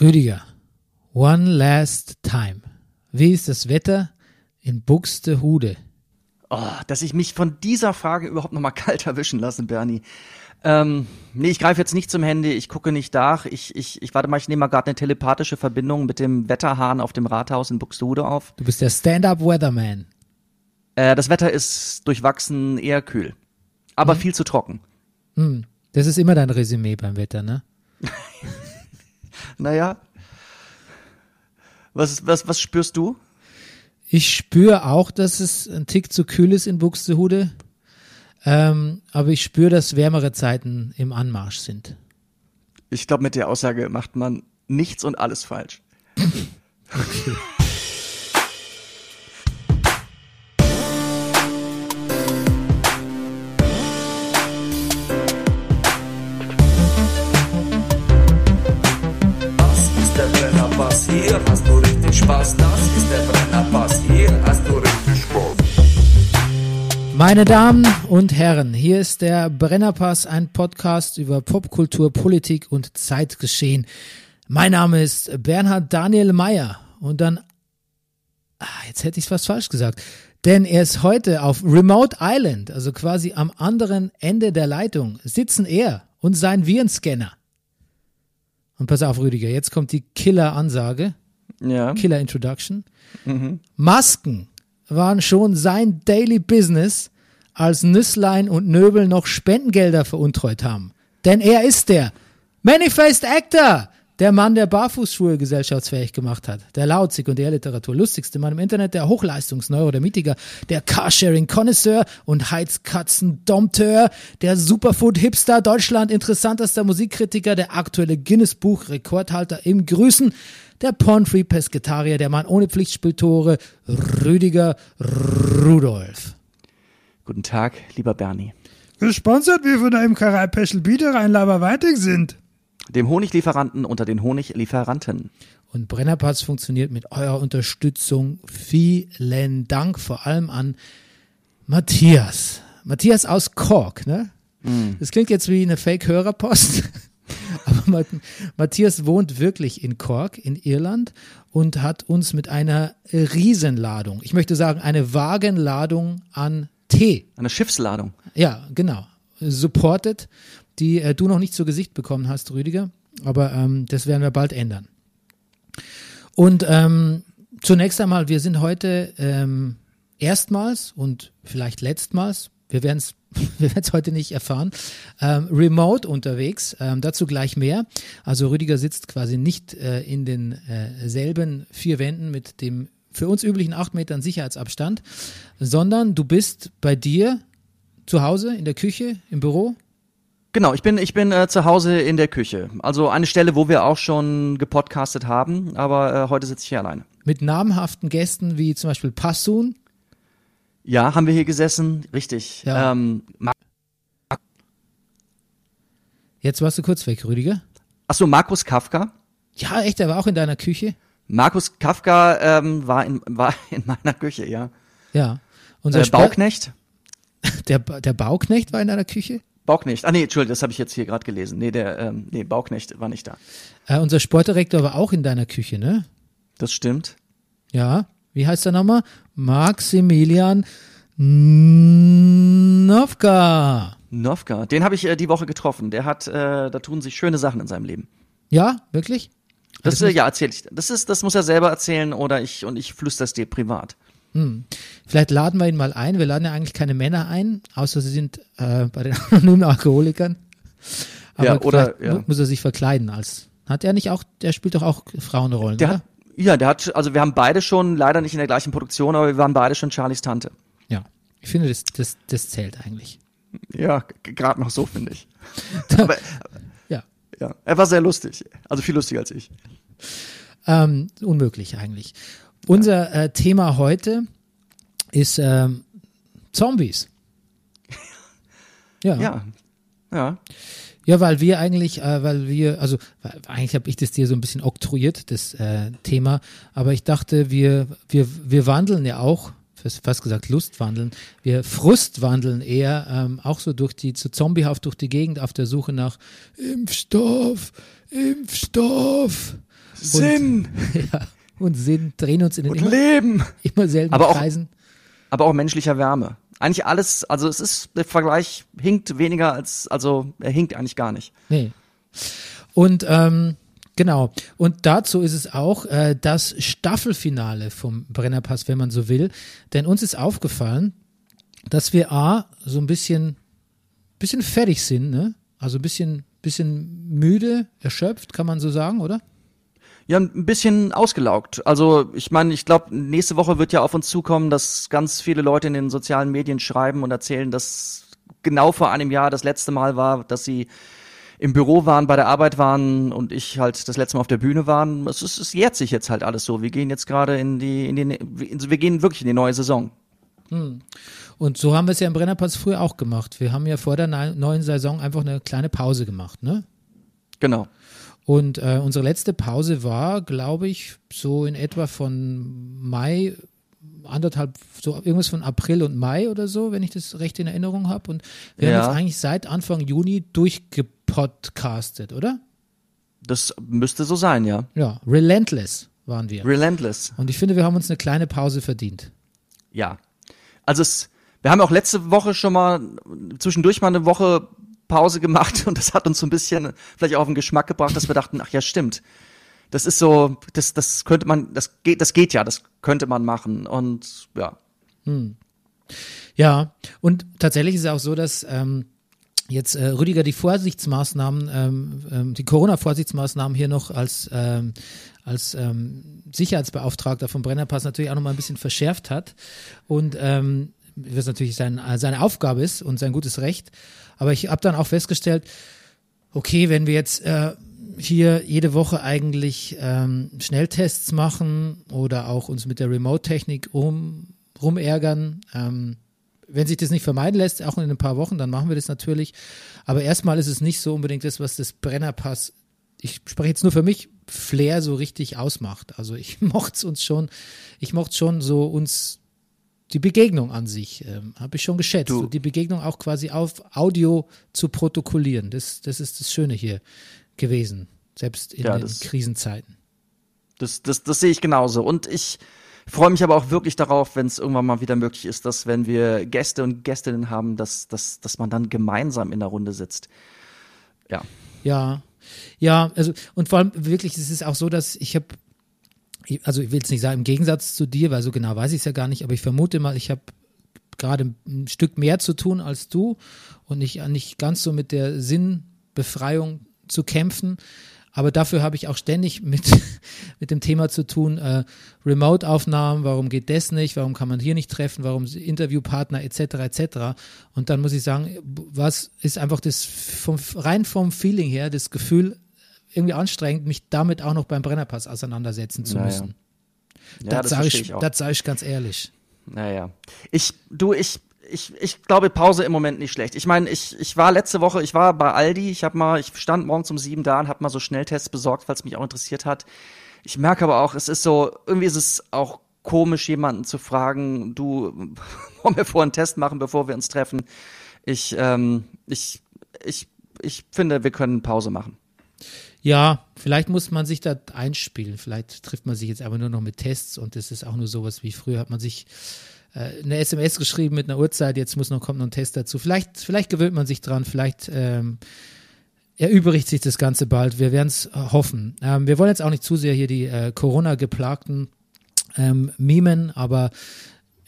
Rüdiger, one last time. Wie ist das Wetter in Buxtehude? Oh, dass ich mich von dieser Frage überhaupt noch mal kalt erwischen lasse, Bernie. Ähm, nee, ich greife jetzt nicht zum Handy, ich gucke nicht nach. Ich, ich, ich warte mal, ich nehme mal gerade eine telepathische Verbindung mit dem Wetterhahn auf dem Rathaus in Buxtehude auf. Du bist der Stand-Up-Weatherman. Äh, das Wetter ist durchwachsen, eher kühl. Aber viel zu trocken. Hm. Das ist immer dein Resümee beim Wetter, ne? Naja. Was, was, was spürst du? Ich spüre auch, dass es ein Tick zu kühl ist in Buxtehude. Ähm, aber ich spüre, dass wärmere Zeiten im Anmarsch sind. Ich glaube, mit der Aussage macht man nichts und alles falsch. Das Meine Damen und Herren, hier ist der Brennerpass, ein Podcast über Popkultur, Politik und Zeitgeschehen. Mein Name ist Bernhard Daniel Meyer und dann, ah, jetzt hätte ich es fast falsch gesagt, denn er ist heute auf Remote Island, also quasi am anderen Ende der Leitung, sitzen er und sein Virenscanner. Und pass auf, Rüdiger, jetzt kommt die Killer-Ansage. Ja. Killer Introduction. Masken waren schon sein Daily Business, als Nüsslein und Nöbel noch Spendengelder veruntreut haben. Denn er ist der Many-Faced Actor, der Mann, der Barfußschuhe gesellschaftsfähig gemacht hat, der laut Sekundärliteratur lustigste Mann im Internet, der Hochleistungsneurodermitiker, der Carsharing-Connoisseur und Heizkatzen-Dompteur, der Superfood-Hipster, Deutschland interessantester Musikkritiker, der aktuelle Guinness-Buch-Rekordhalter im Grüßen, der Pornfree-Pesketarier, der Mann ohne Pflichtspieltore, Rüdiger Rudolf. Guten Tag, lieber Bernie. Gesponsert wie von der Imkerei Peschel Biederein Laberweitig sind. Dem Honiglieferanten unter den Honiglieferanten. Und Brennerpass funktioniert mit eurer Unterstützung. Vielen Dank vor allem an Matthias. Matthias aus Cork, ne? Das klingt jetzt wie eine Fake-Hörerpost. Aber Mat- Matthias wohnt wirklich in Cork in Irland und hat uns mit einer Riesenladung, ich möchte sagen eine Wagenladung an Tee Eine Schiffsladung. ja, genau. Supported, die äh, du noch nicht zu Gesicht bekommen hast, Rüdiger. Aber ähm, das werden wir bald ändern. Und ähm, zunächst einmal, wir sind heute ähm, erstmals und vielleicht letztmals, wir werden es wir heute nicht erfahren, ähm, remote unterwegs, ähm, dazu gleich mehr. Also Rüdiger sitzt quasi nicht äh, in den äh, vier Wänden mit dem für uns üblichen acht Metern Sicherheitsabstand, sondern du bist bei dir zu Hause, in der Küche, im Büro? Genau, ich bin, ich bin äh, zu Hause in der Küche. Also eine Stelle, wo wir auch schon gepodcastet haben, aber äh, heute sitze ich hier alleine. Mit namhaften Gästen wie zum Beispiel Passun. Ja, haben wir hier gesessen, richtig. Ja. Ähm, Jetzt warst du kurz weg, Rüdiger. Achso, Markus Kafka. Ja, echt, er war auch in deiner Küche. Markus Kafka ähm, war, in, war in meiner Küche, ja. Ja. Unser Äh, Bauknecht? Der, Ba- der Bauknecht war in deiner Küche. Bauknecht. Ah nee, Entschuldigung, das habe ich jetzt hier gerade gelesen. Nee, der ähm, nee, Bauknecht war nicht da. Äh, unser Sportdirektor war auch in deiner Küche, ne? Das stimmt. Ja. Wie heißt er nochmal? Maximilian Novka. Novka, den habe ich äh, die Woche getroffen. Der hat, äh, da tun sich schöne Sachen in seinem Leben. Ja, wirklich? Das, Das äh, ja, erzähl ich. Das ist, das muss er selber erzählen oder ich und ich flüster es dir privat. Vielleicht laden wir ihn mal ein. Wir laden ja eigentlich keine Männer ein, außer sie sind äh, bei den anonymen Alkoholikern. Aber Ja, oder- ja. mu- muss er sich verkleiden als. Hat er nicht auch, der spielt doch auch Frauenrollen, Der oder? hat, ja, der hat, also wir haben beide schon, leider nicht in der gleichen Produktion, aber wir waren beide schon Charlies Tante. Ja. Ich finde, das, das, das zählt eigentlich. Ja, gerade noch so, finde ich. aber Ja. ja, er war sehr lustig. Also viel lustiger als ich. Ähm, unmöglich eigentlich. Unser äh, Thema heute ist ähm, Zombies. Ja. Ja. Ja. Ja, weil wir eigentlich, äh, weil wir, also weil, eigentlich habe ich das dir so ein bisschen oktroyiert, das äh, Thema, aber ich dachte, wir, wir, wir wandeln ja auch, fast gesagt Lustwandeln, wir Frustwandeln eher ähm, auch so durch die, so zombiehaft durch die Gegend auf der Suche nach Impfstoff, Impfstoff. Sinn ja, und Sinn, drehen uns in den und immer, Leben. immer selben Aber auch- Kreisen. Aber auch menschlicher Wärme. Eigentlich alles, also es ist, der Vergleich hinkt weniger als, also er hinkt eigentlich gar nicht. Nee. Und ähm, genau. Und dazu ist es auch äh, das Staffelfinale vom Brennerpass, wenn man so will. Denn uns ist aufgefallen, dass wir A, so ein bisschen, bisschen fertig sind, ne? Also ein bisschen, bisschen müde, erschöpft, kann man so sagen, oder? Ja, ein bisschen ausgelaugt. Also ich meine, ich glaube, nächste Woche wird ja auf uns zukommen, dass ganz viele Leute in den sozialen Medien schreiben und erzählen, dass genau vor einem Jahr das letzte Mal war, dass sie im Büro waren, bei der Arbeit waren und ich halt das letzte Mal auf der Bühne waren. Es, ist, es jährt sich jetzt halt alles so. Wir gehen jetzt gerade in die, in die, wir gehen wirklich in die neue Saison. Und so haben wir es ja im Brennerpass früher auch gemacht. Wir haben ja vor der neu- neuen Saison einfach eine kleine Pause gemacht, ne? Genau. Und äh, unsere letzte Pause war, glaube ich, so in etwa von Mai, anderthalb, so irgendwas von April und Mai oder so, wenn ich das recht in Erinnerung habe. Und wir Ja. haben jetzt eigentlich seit Anfang Juni durchgepodcastet, oder? Das müsste so sein, ja. Ja, relentless waren wir. Relentless. Und ich finde, wir haben uns eine kleine Pause verdient. Ja. Also es, wir haben auch letzte Woche schon mal zwischendurch mal eine Woche Pause gemacht und das hat uns so ein bisschen vielleicht auch auf den Geschmack gebracht, dass wir dachten, ach ja, stimmt. Das ist so, das, das könnte man, das geht, das geht ja, das könnte man machen und ja. Ja, und tatsächlich ist es auch so, dass ähm, jetzt äh, Rüdiger die Vorsichtsmaßnahmen, ähm, ähm, die Corona-Vorsichtsmaßnahmen hier noch als, ähm, als ähm, Sicherheitsbeauftragter vom Brennerpass natürlich auch noch mal ein bisschen verschärft hat. Und ähm, was natürlich sein, äh, seine Aufgabe ist und sein gutes Recht. Aber ich habe dann auch festgestellt, okay, wenn wir jetzt äh, hier jede Woche eigentlich ähm, Schnelltests machen oder auch uns mit der Remote-Technik um, rumärgern, ähm, wenn sich das nicht vermeiden lässt, auch in ein paar Wochen, dann machen wir das natürlich. Aber erstmal ist es nicht so unbedingt das, was das Brennerpass, ich spreche jetzt nur für mich, Flair so richtig ausmacht. Also ich mochte es uns schon, ich mochte schon so uns die Begegnung an sich, ähm, habe ich schon geschätzt. Du- Und die Begegnung auch quasi auf Audio zu protokollieren. Das, das ist das Schöne hier gewesen, selbst in Ja, den das- Krisenzeiten. Das, das, das sehe ich genauso. Und ich freue mich aber auch wirklich darauf, wenn es irgendwann mal wieder möglich ist, dass wenn wir Gäste und Gästinnen haben, dass, dass, dass man dann gemeinsam in der Runde sitzt. Ja. Ja, ja, also und vor allem wirklich, es ist auch so, dass ich habe, also ich will es nicht sagen im Gegensatz zu dir, weil so genau weiß ich es ja gar nicht, aber ich vermute mal, ich habe gerade ein Stück mehr zu tun als du und nicht, nicht ganz so mit der Sinnbefreiung zu kämpfen. Aber dafür habe ich auch ständig mit, mit dem Thema zu tun, äh, Remote-Aufnahmen, warum geht das nicht, warum kann man hier nicht treffen, warum Interviewpartner etc. etc. Und dann muss ich sagen, was ist einfach das vom, rein vom Feeling her, das Gefühl, irgendwie anstrengend, mich damit auch noch beim Brennerpass auseinandersetzen zu Naja. müssen. Ja, das das sage ich, ich auch. das sage ich ganz ehrlich. Naja. Ich, du, ich, ich, ich glaube, Pause im Moment nicht schlecht. Ich meine, ich, ich war letzte Woche, ich war bei Aldi, ich habe mal, ich stand morgens um sieben da und habe mal so Schnelltests besorgt, es mich auch interessiert hat. Ich merke aber auch, es ist so, irgendwie ist es auch komisch, jemanden zu fragen, du, wollen wir vorher einen Test machen, bevor wir uns treffen? Ich, ähm, ich, ich, ich finde, wir können Pause machen. Ja, vielleicht muss man sich da einspielen. Vielleicht trifft man sich jetzt aber nur noch mit Tests und das ist auch nur sowas wie früher hat man sich äh, eine SMS geschrieben mit einer Uhrzeit, jetzt muss noch, kommt noch ein Test dazu. Vielleicht, vielleicht gewöhnt man sich dran, vielleicht ähm, erübrigt sich das Ganze bald. Wir werden es hoffen. Ähm, wir wollen jetzt auch nicht zu sehr hier die äh, Corona-geplagten ähm, mimen, aber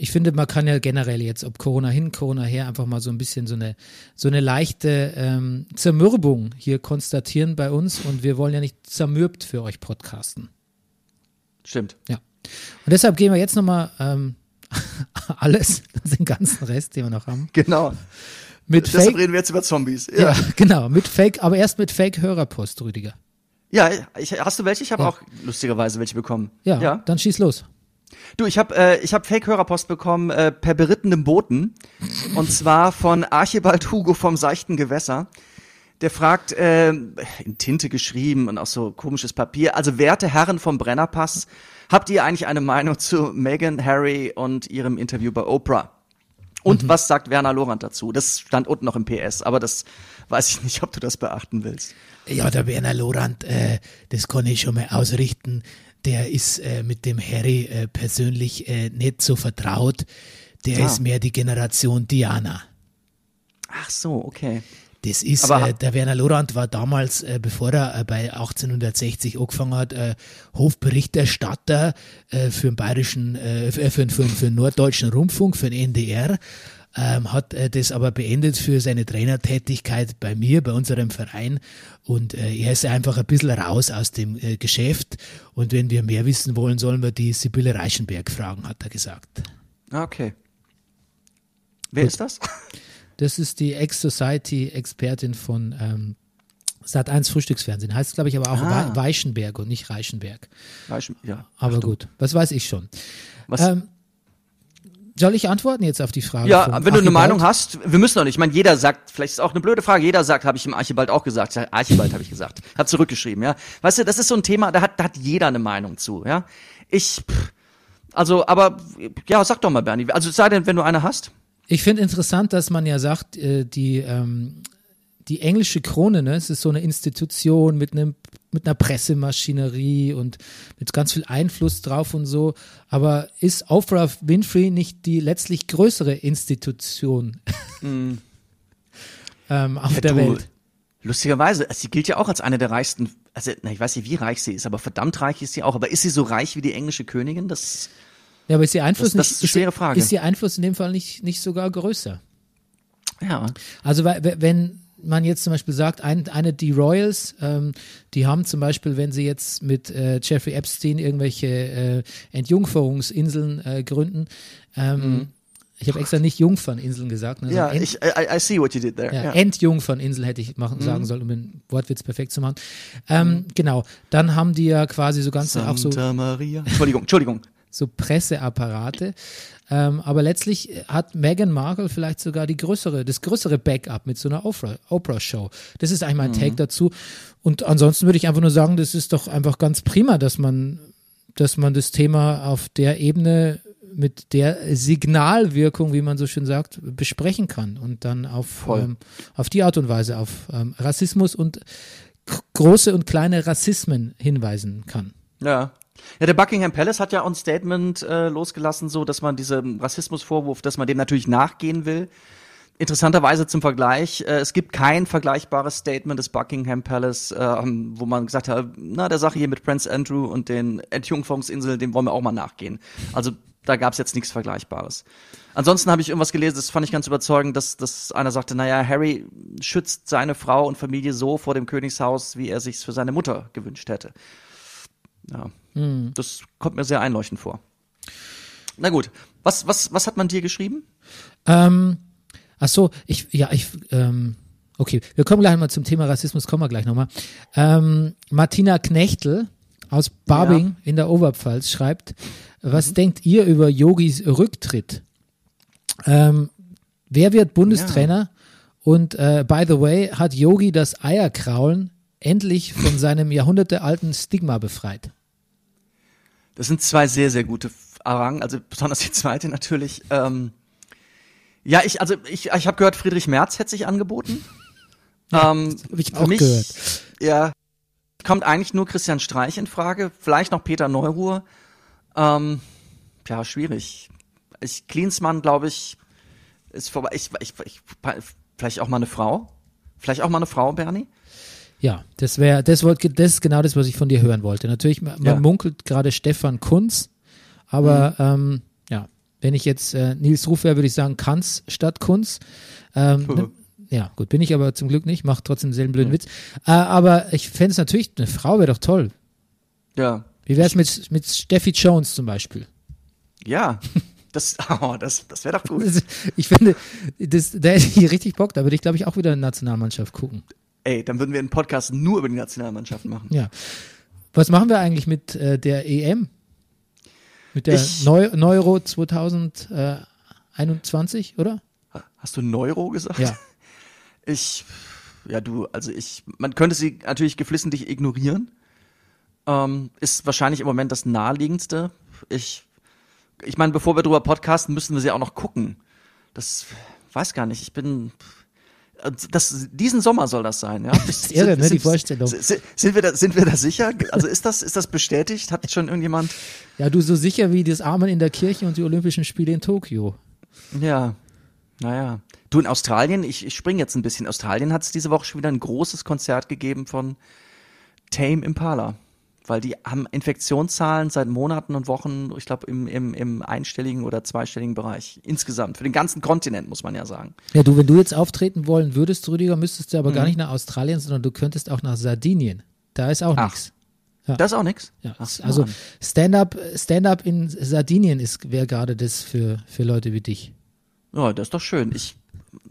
ich finde, man kann ja generell jetzt, ob Corona hin, Corona her, einfach mal so ein bisschen so eine, so eine leichte ähm, Zermürbung hier konstatieren bei uns und wir wollen ja nicht zermürbt für euch podcasten. Stimmt. Ja. Und deshalb gehen wir jetzt nochmal ähm, alles, den ganzen Rest, den wir noch haben, Genau. mit Deshalb Fake. reden wir jetzt über Zombies. Ja, genau, mit Fake, aber erst mit Fake-Hörerpost, Rüdiger. Ja, ich, hast du welche? Ich habe Ja. auch lustigerweise welche bekommen. Ja, ja. dann schieß los. Du, ich habe äh, ich hab Fake-Hörerpost bekommen äh, per berittenem Boten. Und zwar von Archibald Hugo vom seichten Gewässer. Der fragt, äh, in Tinte geschrieben und auch so komisches Papier. Also, werte Herren vom Brennerpass, habt ihr eigentlich eine Meinung zu Meghan, Harry und ihrem Interview bei Oprah? Und was sagt Werner Lorand dazu? Das stand unten noch im PS, aber das weiß ich nicht, ob du das beachten willst. Ja, der Werner Lorand, äh, das kann ich schon mal ausrichten. Der ist äh, mit dem Harry äh, persönlich äh, nicht so vertraut. Der Ah. ist mehr die Generation Diana. Ach so, okay. Das ist, äh, der Werner Lorand war damals, äh, bevor er äh, bei 1860 angefangen hat, äh, Hofberichterstatter äh, für den bayerischen, äh, für, für, für, für den norddeutschen Rundfunk, für den NDR. Ähm, hat äh, das aber beendet für seine Trainertätigkeit bei mir, bei unserem Verein. Und äh, er ist einfach ein bisschen raus aus dem äh, Geschäft. Und wenn wir mehr wissen wollen, sollen wir die Sibylle Reichenberg fragen, hat er gesagt. Ah, Okay. Wer ist das? Das ist die Ex-Society-Expertin von ähm, Sat1 Frühstücksfernsehen. Heißt, glaube ich, aber auch Ah. Wei- Weichenberg und nicht Reichenberg. Weiß- Ja. Aber gut, was weiß ich schon. Was? Ähm, soll ich antworten jetzt auf die Frage? Ja, von wenn du eine Archibald? Meinung hast, wir müssen doch nicht. Ich meine, jeder sagt, vielleicht ist es auch eine blöde Frage, jeder sagt, habe ich im Archibald auch gesagt. Archibald habe ich gesagt. Hat zurückgeschrieben, ja. Weißt du, das ist so ein Thema, da hat, da hat jeder eine Meinung zu, ja. Ich, pff, also, aber, ja, sag doch mal, Bernie. Also, es sei denn, wenn du eine hast. Ich finde interessant, dass man ja sagt, äh, die, ähm, die englische Krone, ne, es ist so eine Institution mit einem mit einer Pressemaschinerie und mit ganz viel Einfluss drauf und so. Aber ist Oprah Winfrey nicht die letztlich größere Institution ähm, auf Ja, der du, Welt? Lustigerweise, sie gilt ja auch als eine der reichsten, also, na, ich weiß nicht, wie reich sie ist, aber verdammt reich ist sie auch. Aber ist sie so reich wie die englische Königin? Das, Ja, aber ist ihr Einfluss Das- das nicht, ist eine schwere Frage. ist ihr Einfluss in dem Fall nicht, nicht sogar größer? ja. Also wenn man jetzt zum Beispiel sagt, ein, eine die Royals, ähm, die haben zum Beispiel, wenn sie jetzt mit äh, Jeffrey Epstein irgendwelche äh, Entjungferungsinseln äh, gründen, ähm, ich habe extra nicht Jungferninseln gesagt, ne, Mhm. Ja, ich, I, I see what you did there. ja, Ja. Entjungferninseln hätte ich machen, Mhm. sagen sollen, um den Wortwitz perfekt zu machen. Ähm, Genau, dann haben die ja quasi so ganze auch so Santa Maria. Entschuldigung, Entschuldigung. So Presseapparate. Ähm, aber letztlich hat Meghan Markle vielleicht sogar die größere, das größere Backup mit so einer Oprah- Oprah-Show. das ist eigentlich mein Take dazu. Und ansonsten würde ich einfach nur sagen, das ist doch einfach ganz prima, dass man, dass man das Thema auf der Ebene mit der Signalwirkung, wie man so schön sagt, besprechen kann und dann auf, ähm, auf die Art und Weise auf ähm, Rassismus und große und kleine Rassismen hinweisen kann. Ja. Ja, der Buckingham Palace hat ja auch ein Statement äh, losgelassen, so dass man diesem Rassismusvorwurf, dass man dem natürlich nachgehen will. Interessanterweise zum Vergleich, äh, es gibt kein vergleichbares Statement des Buckingham Palace, ähm, wo man gesagt hat, na, der Sache hier mit Prince Andrew und den Entjungferungsinseln, dem wollen wir auch mal nachgehen. Also da gab es jetzt nichts Vergleichbares. Ansonsten habe ich irgendwas gelesen, das fand ich ganz überzeugend, dass, dass einer sagte, naja, Harry schützt seine Frau und Familie so vor dem Königshaus, wie er sich's für seine Mutter gewünscht hätte. Ja, das kommt mir sehr einleuchtend vor. Na gut, was, was, was hat man dir geschrieben? Ähm, ach so, ich, ja, ich, ähm, okay, wir kommen gleich mal zum Thema Rassismus, kommen wir gleich nochmal. Ähm, Martina Knechtel aus Barbing in der Oberpfalz schreibt, was denkt ihr über Yogis Rücktritt? Ähm, wer wird Bundestrainer? Und äh, by the way, hat Yogi das Eierkraulen endlich von seinem jahrhundertealten Stigma befreit? Das sind zwei sehr, sehr gute Fragen, also besonders die zweite natürlich. Ähm, ja, ich, also ich, ich habe gehört, Friedrich Merz hätte sich angeboten. ähm, hab ich für auch mich, gehört. Ja, kommt eigentlich nur Christian Streich in Frage, vielleicht noch Peter Neuruhr. Ähm, ja, schwierig. Ich, Klinsmann, glaube ich, ist vorbei. Ich, ich, ich, vielleicht auch mal eine Frau. Vielleicht auch mal eine Frau, Bernie. Ja, das wäre, das wollte, das ist genau das, was ich von dir hören wollte. Natürlich, man Ja. munkelt gerade Stefan Kunz, aber ähm, ja, wenn ich jetzt äh, Nils Ruf wäre, würde ich sagen Kanz statt Kunz. Ähm, ne, ja, gut, bin ich aber zum Glück nicht, macht trotzdem denselben blöden Witz. Äh, aber ich fände es natürlich, eine Frau wäre doch toll. Ja. Wie wäre es mit, mit Steffi Jones zum Beispiel? Ja. Das, oh, das, das wäre doch gut. Ich finde, das, da hätte ich richtig Bock, da würde ich, glaube ich, auch wieder eine Nationalmannschaft gucken. Ey, dann würden wir einen Podcast nur über die Nationalmannschaft machen. Ja. Was machen wir eigentlich mit äh, der EM? Mit der Ich- Neu Neuro 2021, oder? Hast du Neuro gesagt? Ja. Ich, ja du, also ich, man könnte sie natürlich geflissentlich ignorieren. Ähm, ist wahrscheinlich im Moment das naheliegendste. Ich, ich meine, bevor wir drüber podcasten, müssen wir sie auch noch gucken. Das weiß gar nicht. Ich bin. Das, diesen Sommer soll das sein, ja? Das ist irre, ne, die Vorstellung. Sind, sind, wir da, sind wir da sicher? Also ist das, ist das bestätigt? Hat schon irgendjemand? Ja, du so sicher wie das Amen in der Kirche und die Olympischen Spiele in Tokio. Ja, naja. Du in Australien, ich, ich springe jetzt ein bisschen. Australien hat es diese Woche schon wieder ein großes Konzert gegeben von Tame Impala weil die haben Infektionszahlen seit Monaten und Wochen, ich glaube, im, im, im einstelligen oder zweistelligen Bereich insgesamt. Für den ganzen Kontinent, muss man ja sagen. Ja, du, wenn du jetzt auftreten wollen würdest, Rüdiger, müsstest du aber mhm. gar nicht nach Australien, sondern du könntest auch nach Sardinien. Da ist auch nichts. Ja. Das ist auch nichts. Ja, also Stand-up Stand in Sardinien wäre gerade das für, für Leute wie dich. Ja, das ist doch schön. Ich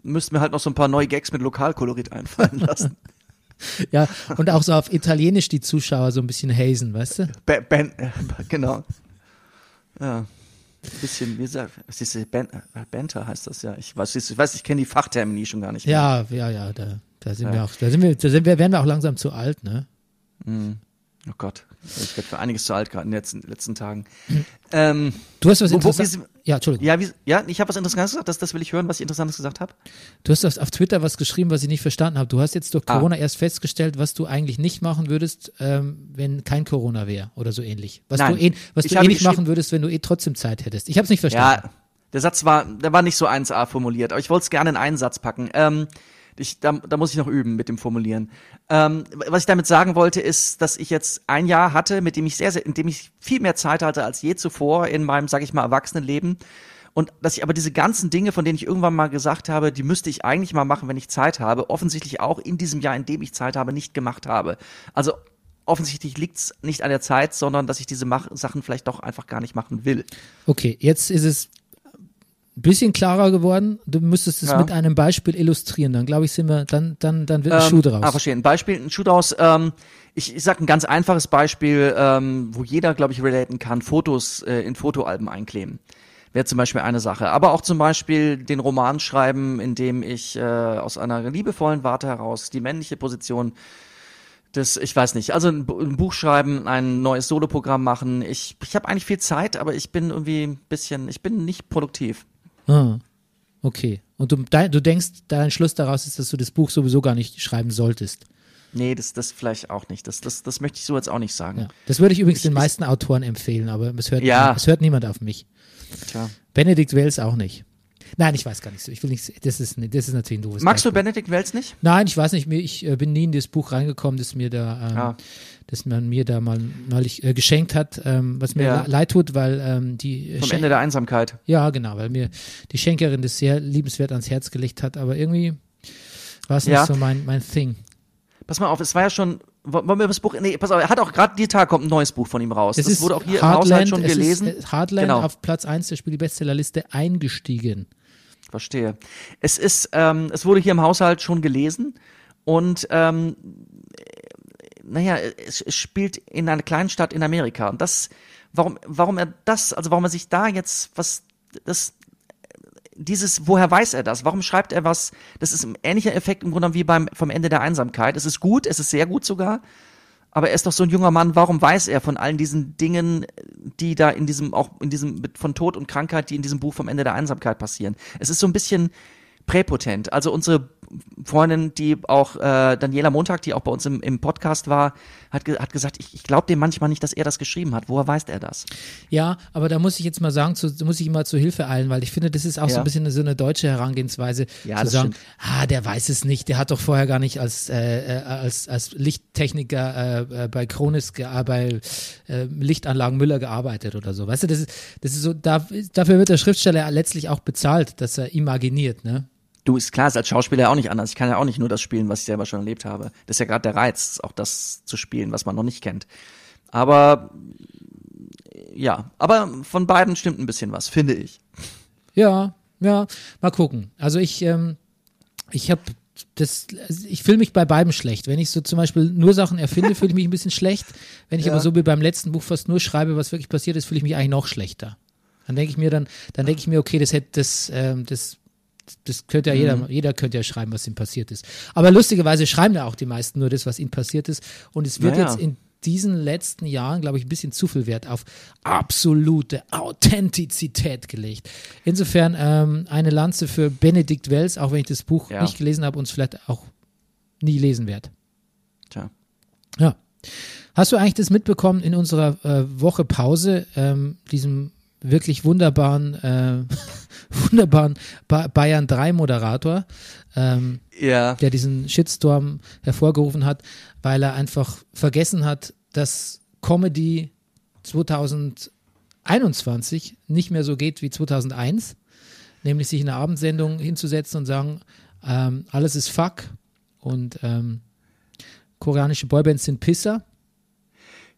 müsste mir halt noch so ein paar neue Gags mit Lokalkolorit einfallen lassen. ja, und auch so auf Italienisch die Zuschauer so ein bisschen hazen, weißt du? Ben, ben genau. Ja. Ein bisschen, wie gesagt, ist ben, Banter heißt das ja. Ich weiß, ich weiß, ich kenne die Fachtermini schon gar nicht mehr. Ja, ja, ja, da, da sind ja. wir auch, da sind wir, da sind wir, werden wir auch langsam zu alt, ne? Mhm. Oh Gott, ich werde für einiges zu alt gerade in den letzten, letzten Tagen. Ähm, du hast was Interessantes. Ja, Entschuldigung. Ja, wie, ja ich habe was Interessantes gesagt. Das, das will ich hören, was ich Interessantes gesagt habe. Du hast auf, auf Twitter was geschrieben, was ich nicht verstanden habe. Du hast jetzt durch ah. Corona ah. erst festgestellt, was du eigentlich nicht machen würdest, ähm, wenn kein Corona wäre oder so ähnlich. Was Nein, du, eh, was du eh nicht machen würdest, wenn du eh trotzdem Zeit hättest. Ich habe es nicht verstanden. Ja, der Satz war, der war nicht so 1a formuliert, aber ich wollte es gerne in einen Satz packen. Ähm, ich, da, da muss ich noch üben mit dem Formulieren. Ähm, was ich damit sagen wollte, ist, dass ich jetzt ein Jahr hatte, mit dem ich sehr, sehr, in dem ich viel mehr Zeit hatte als je zuvor in meinem, sag ich mal, Erwachsenenleben. Und dass ich aber diese ganzen Dinge, von denen ich irgendwann mal gesagt habe, die müsste ich eigentlich mal machen, wenn ich Zeit habe, offensichtlich auch in diesem Jahr, in dem ich Zeit habe, nicht gemacht habe. Also offensichtlich liegt es nicht an der Zeit, sondern dass ich diese Mach Sachen vielleicht doch einfach gar nicht machen will. Okay, jetzt ist es bisschen klarer geworden. Du müsstest es ja. mit einem Beispiel illustrieren. Dann glaube ich, sind wir, dann, dann, dann wird ein ähm, Schuh draus. Ah, verstehe. Ein Beispiel, ein Schuh draus. Ähm, ich, ich sag ein ganz einfaches Beispiel, ähm, wo jeder, glaube ich, relaten kann. Fotos äh, in Fotoalben einkleben. Wäre zum Beispiel eine Sache. Aber auch zum Beispiel den Roman schreiben, in dem ich äh, aus einer liebevollen Warte heraus die männliche Position das, ich weiß nicht. Also ein, ein Buch schreiben, ein neues Soloprogramm machen. Ich, ich habe eigentlich viel Zeit, aber ich bin irgendwie ein bisschen, ich bin nicht produktiv. Ah, okay. Und du, du denkst, dein Schluss daraus ist, dass du das Buch sowieso gar nicht schreiben solltest. Nee, das, das vielleicht auch nicht. Das, das, das möchte ich so jetzt auch nicht sagen. Ja. Das würde ich übrigens ich, den meisten Autoren empfehlen, aber es hört, ja. es hört niemand auf mich. Tja. Benedikt Wells auch nicht. Nein, ich weiß gar nicht so. Ich will nicht, das ist, das ist natürlich ein doofes Magst Beispiel. du Benedikt Wells nicht? Nein, ich weiß nicht. Ich äh, bin nie in das Buch reingekommen, das mir da, ähm, ah. Das man mir da mal neulich äh, geschenkt hat, ähm, was mir ja. leid tut, weil ähm, die Vom Schen Ende der Einsamkeit. Ja, genau, weil mir die Schenkerin das sehr liebenswert ans Herz gelegt hat, aber irgendwie war es nicht ja. so mein, mein Thing. Pass mal auf, es war ja schon wollen wir das Buch, nee, pass auf, er hat auch gerade die Tag kommt ein neues Buch von ihm raus. Es das wurde auch hier Hardland, im Haushalt schon gelesen. Ist, äh, Hardland genau. auf Platz 1 der Spielbestsellerliste eingestiegen. Verstehe. Es ist, ähm, es wurde hier im Haushalt schon gelesen und ähm, naja, es, es spielt in einer kleinen Stadt in Amerika. Und das, warum, warum er das, also warum er sich da jetzt was, das, dieses, woher weiß er das? Warum schreibt er was? Das ist ein ähnlicher Effekt im Grunde wie beim vom Ende der Einsamkeit. Es ist gut, es ist sehr gut sogar, aber er ist doch so ein junger Mann, warum weiß er von allen diesen Dingen, die da in diesem, auch in diesem, von Tod und Krankheit, die in diesem Buch vom Ende der Einsamkeit passieren? Es ist so ein bisschen präpotent. Also unsere Freundin, die auch äh, Daniela Montag, die auch bei uns im, im Podcast war, hat, ge hat gesagt, ich, ich glaube dem manchmal nicht, dass er das geschrieben hat. Woher weiß er das? Ja, aber da muss ich jetzt mal sagen, zu, muss ich ihm mal zur Hilfe eilen, weil ich finde, das ist auch ja. so ein bisschen so eine deutsche Herangehensweise, ja, zu sagen, stimmt. ah, der weiß es nicht, der hat doch vorher gar nicht als, äh, äh als, als Lichttechniker äh, äh, bei Kronis, äh, bei äh, Lichtanlagen Müller gearbeitet oder so. Weißt du, das ist, das ist so, da, dafür wird der Schriftsteller letztlich auch bezahlt, dass er imaginiert, ne? Du, ist klar, ist als Schauspieler ja auch nicht anders. Ich kann ja auch nicht nur das spielen, was ich selber schon erlebt habe. Das ist ja gerade der Reiz, auch das zu spielen, was man noch nicht kennt. Aber ja, aber von beiden stimmt ein bisschen was, finde ich. Ja, ja, mal gucken. Also ich, ähm, ich habe das, ich fühle mich bei beiden schlecht. Wenn ich so zum Beispiel nur Sachen erfinde, fühle ich mich ein bisschen schlecht. Wenn ich ja. aber so wie beim letzten Buch fast nur schreibe, was wirklich passiert ist, fühle ich mich eigentlich noch schlechter. Dann denke ich mir dann, dann denke ich mir, okay, das hätte, das, ähm, das das könnte ja jeder, mhm. jeder könnte ja schreiben, was ihm passiert ist. Aber lustigerweise schreiben ja auch die meisten nur das, was ihnen passiert ist. Und es wird naja. jetzt in diesen letzten Jahren, glaube ich, ein bisschen zu viel Wert auf absolute Authentizität gelegt. Insofern ähm, eine Lanze für Benedikt Wells, auch wenn ich das Buch Ja. nicht gelesen habe und es vielleicht auch nie lesen werde. Tja. Ja. Hast du eigentlich das mitbekommen in unserer äh, Woche Pause, ähm, diesem wirklich wunderbaren, äh, wunderbaren ba Bayern 3 Moderator, ähm, Ja. der diesen Shitstorm hervorgerufen hat, weil er einfach vergessen hat, dass Comedy 2021 nicht mehr so geht wie 2001, nämlich sich in einer Abendsendung hinzusetzen und sagen, ähm, alles ist Fuck und ähm, koreanische Boybands sind Pisser.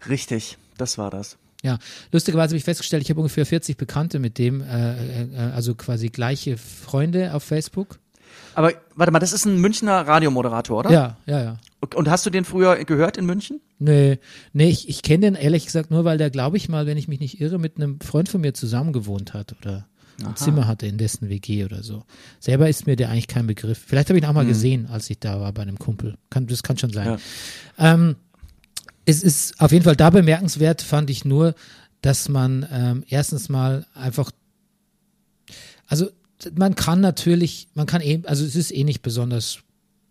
Richtig, das war das. Ja, lustigerweise habe ich festgestellt, ich habe ungefähr 40 Bekannte mit dem, äh, äh, also quasi gleiche Freunde auf Facebook. Aber warte mal, das ist ein Münchner Radiomoderator, oder? Ja, ja, ja. Und hast du den früher gehört in München? Nee, nee, ich, ich kenne den ehrlich gesagt nur, weil der, glaube ich mal, wenn ich mich nicht irre, mit einem Freund von mir zusammen gewohnt hat oder ein Zimmer hatte in dessen WG oder so. Selber ist mir der eigentlich kein Begriff. Vielleicht habe ich ihn auch mal gesehen, als ich da war bei einem Kumpel. Kann, das kann schon sein. Ähm, es ist auf jeden Fall da bemerkenswert, fand ich nur, dass man ähm, erstens mal einfach, also man kann natürlich, man kann eh, also es ist eh nicht besonders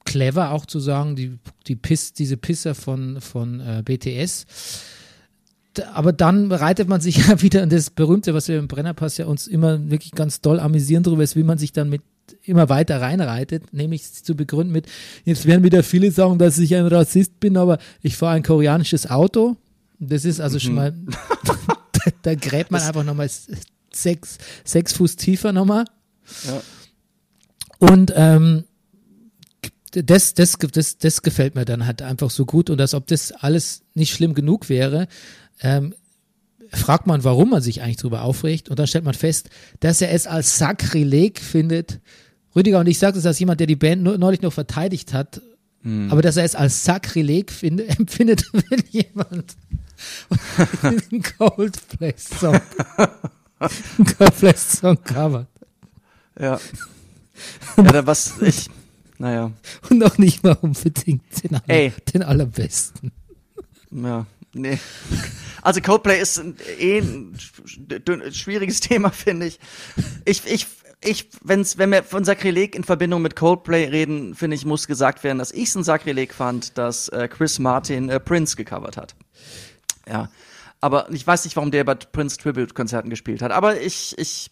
clever auch zu sagen, die, die Piss, diese Pisser von, von äh, BTS. Aber dann bereitet man sich ja wieder an das Berühmte, was wir im Brennerpass ja uns immer wirklich ganz doll amüsieren darüber ist, wie man sich dann mit immer weiter reinreitet, nämlich zu begründen mit, jetzt werden wieder viele sagen, dass ich ein Rassist bin, aber ich fahre ein koreanisches Auto. Das ist also schon mal, da, da gräbt man einfach nochmal sechs, sechs Fuß tiefer nochmal. Ja. Und ähm, das, das, das, das gefällt mir dann halt einfach so gut. Und als ob das alles nicht schlimm genug wäre, ähm, fragt man, warum man sich eigentlich darüber aufregt. Und dann stellt man fest, dass er es als Sakrileg findet. Rüdiger, und ich sage das als jemand, der die Band neulich noch verteidigt hat, aber dass er es als Sakrileg finde, empfindet, wenn jemand einen Coldplay-Song Coldplay-Song covert. Ja. ja, was ich, naja, Und noch nicht mal unbedingt den, aller, den allerbesten. ja, nee. Also Coldplay ist ein, eh ein schwieriges Thema, finde ich. Ich, ich, ich, wenn's, wenn wir von Sakrileg in Verbindung mit Coldplay reden, finde ich, muss gesagt werden, dass ich es ein Sakrileg fand, dass äh, Chris Martin äh, Prince gecovert hat. Ja. Aber ich weiß nicht, warum der bei Prince Tribute-Konzerten gespielt hat. Aber ich, ich,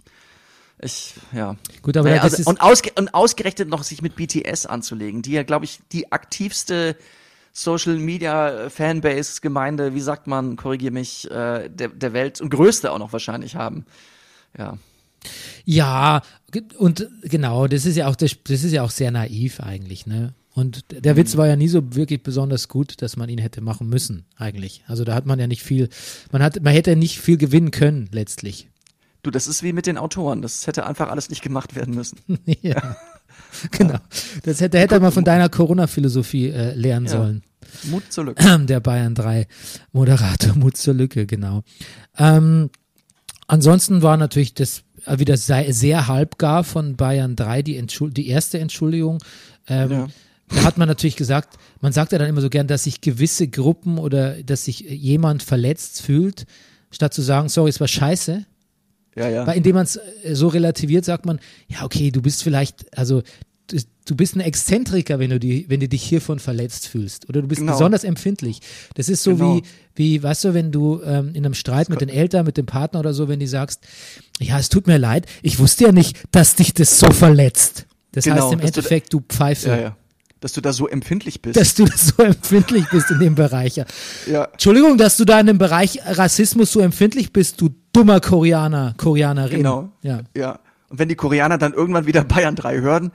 ich, ja. Gut, aber Naja, das also, ist, und, ausge und ausgerechnet noch sich mit BTS anzulegen, die ja, glaube ich, die aktivste Social Media Fanbase, Gemeinde, wie sagt man, korrigier mich, äh, der, der Welt und größte auch noch wahrscheinlich haben. Ja. ja, und genau, das ist ja auch, das, das ist ja auch sehr naiv eigentlich, ne? Und der Witz war ja nie so wirklich besonders gut, dass man ihn hätte machen müssen, eigentlich. Also da hat man ja nicht viel, man hat, man hätte nicht viel gewinnen können, letztlich. Du, das ist wie mit den Autoren. Das hätte einfach alles nicht gemacht werden müssen. ja. Genau. Das hätte, hätte man von deiner Corona-Philosophie äh, lernen Ja. sollen. Mut zur Lücke. der Bayern 3 Moderator Mut zur Lücke, genau. Ähm, ansonsten war natürlich das äh, wieder sehr, sehr halbgar von Bayern 3 die, Entschuld die erste Entschuldigung. Ähm, Ja. Da hat man natürlich gesagt, man sagt ja dann immer so gern, dass sich gewisse Gruppen oder dass sich jemand verletzt fühlt, statt zu sagen, sorry, es war scheiße. Ja, ja. Weil indem man es so relativiert, sagt man, ja, okay, du bist vielleicht, also du, bist ein Exzentriker, wenn du, die, wenn du dich hiervon verletzt fühlst. Oder du bist Genau. besonders empfindlich. Das ist so Genau. wie, wie, weißt du, wenn du ähm, in einem Streit mit den Eltern, mit dem Partner oder so, wenn die sagst, ja, es tut mir leid, ich wusste ja nicht, dass dich das so verletzt. Das Genau, heißt im dass du- Endeffekt, du Pfeife, ja, ja. Dass du da so empfindlich bist. dass du so empfindlich bist in dem Bereich. Ja. ja. Entschuldigung, dass du da in dem Bereich Rassismus so empfindlich bist, du dummer Koreaner, Koreanerin. Genau. Ja. Ja. Und wenn die Koreaner dann irgendwann wieder Bayern 3 hören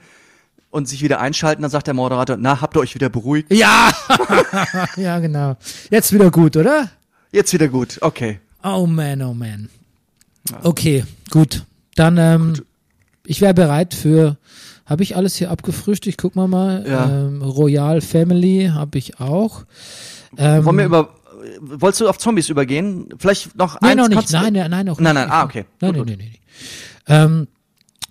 und sich wieder einschalten, dann sagt der Moderator, na, habt ihr euch wieder beruhigt? Ja, ja, genau. Jetzt wieder gut, oder? Jetzt wieder gut. Okay. Oh man, oh man. Okay, gut. Dann, ähm, ich wäre bereit für, habe ich alles hier abgefrühstückt? Ich guck mal mal. Ja. Ähm, Royal Family habe ich auch. Ähm, Wollen wir über, wolltest du auf Zombies übergehen? Vielleicht noch Nein, eins? noch nicht. Nein, nein, nein, noch Nein, nicht. nein, ah, okay. Nein, Gut, nein, gut. nein, nein. nein. Ähm,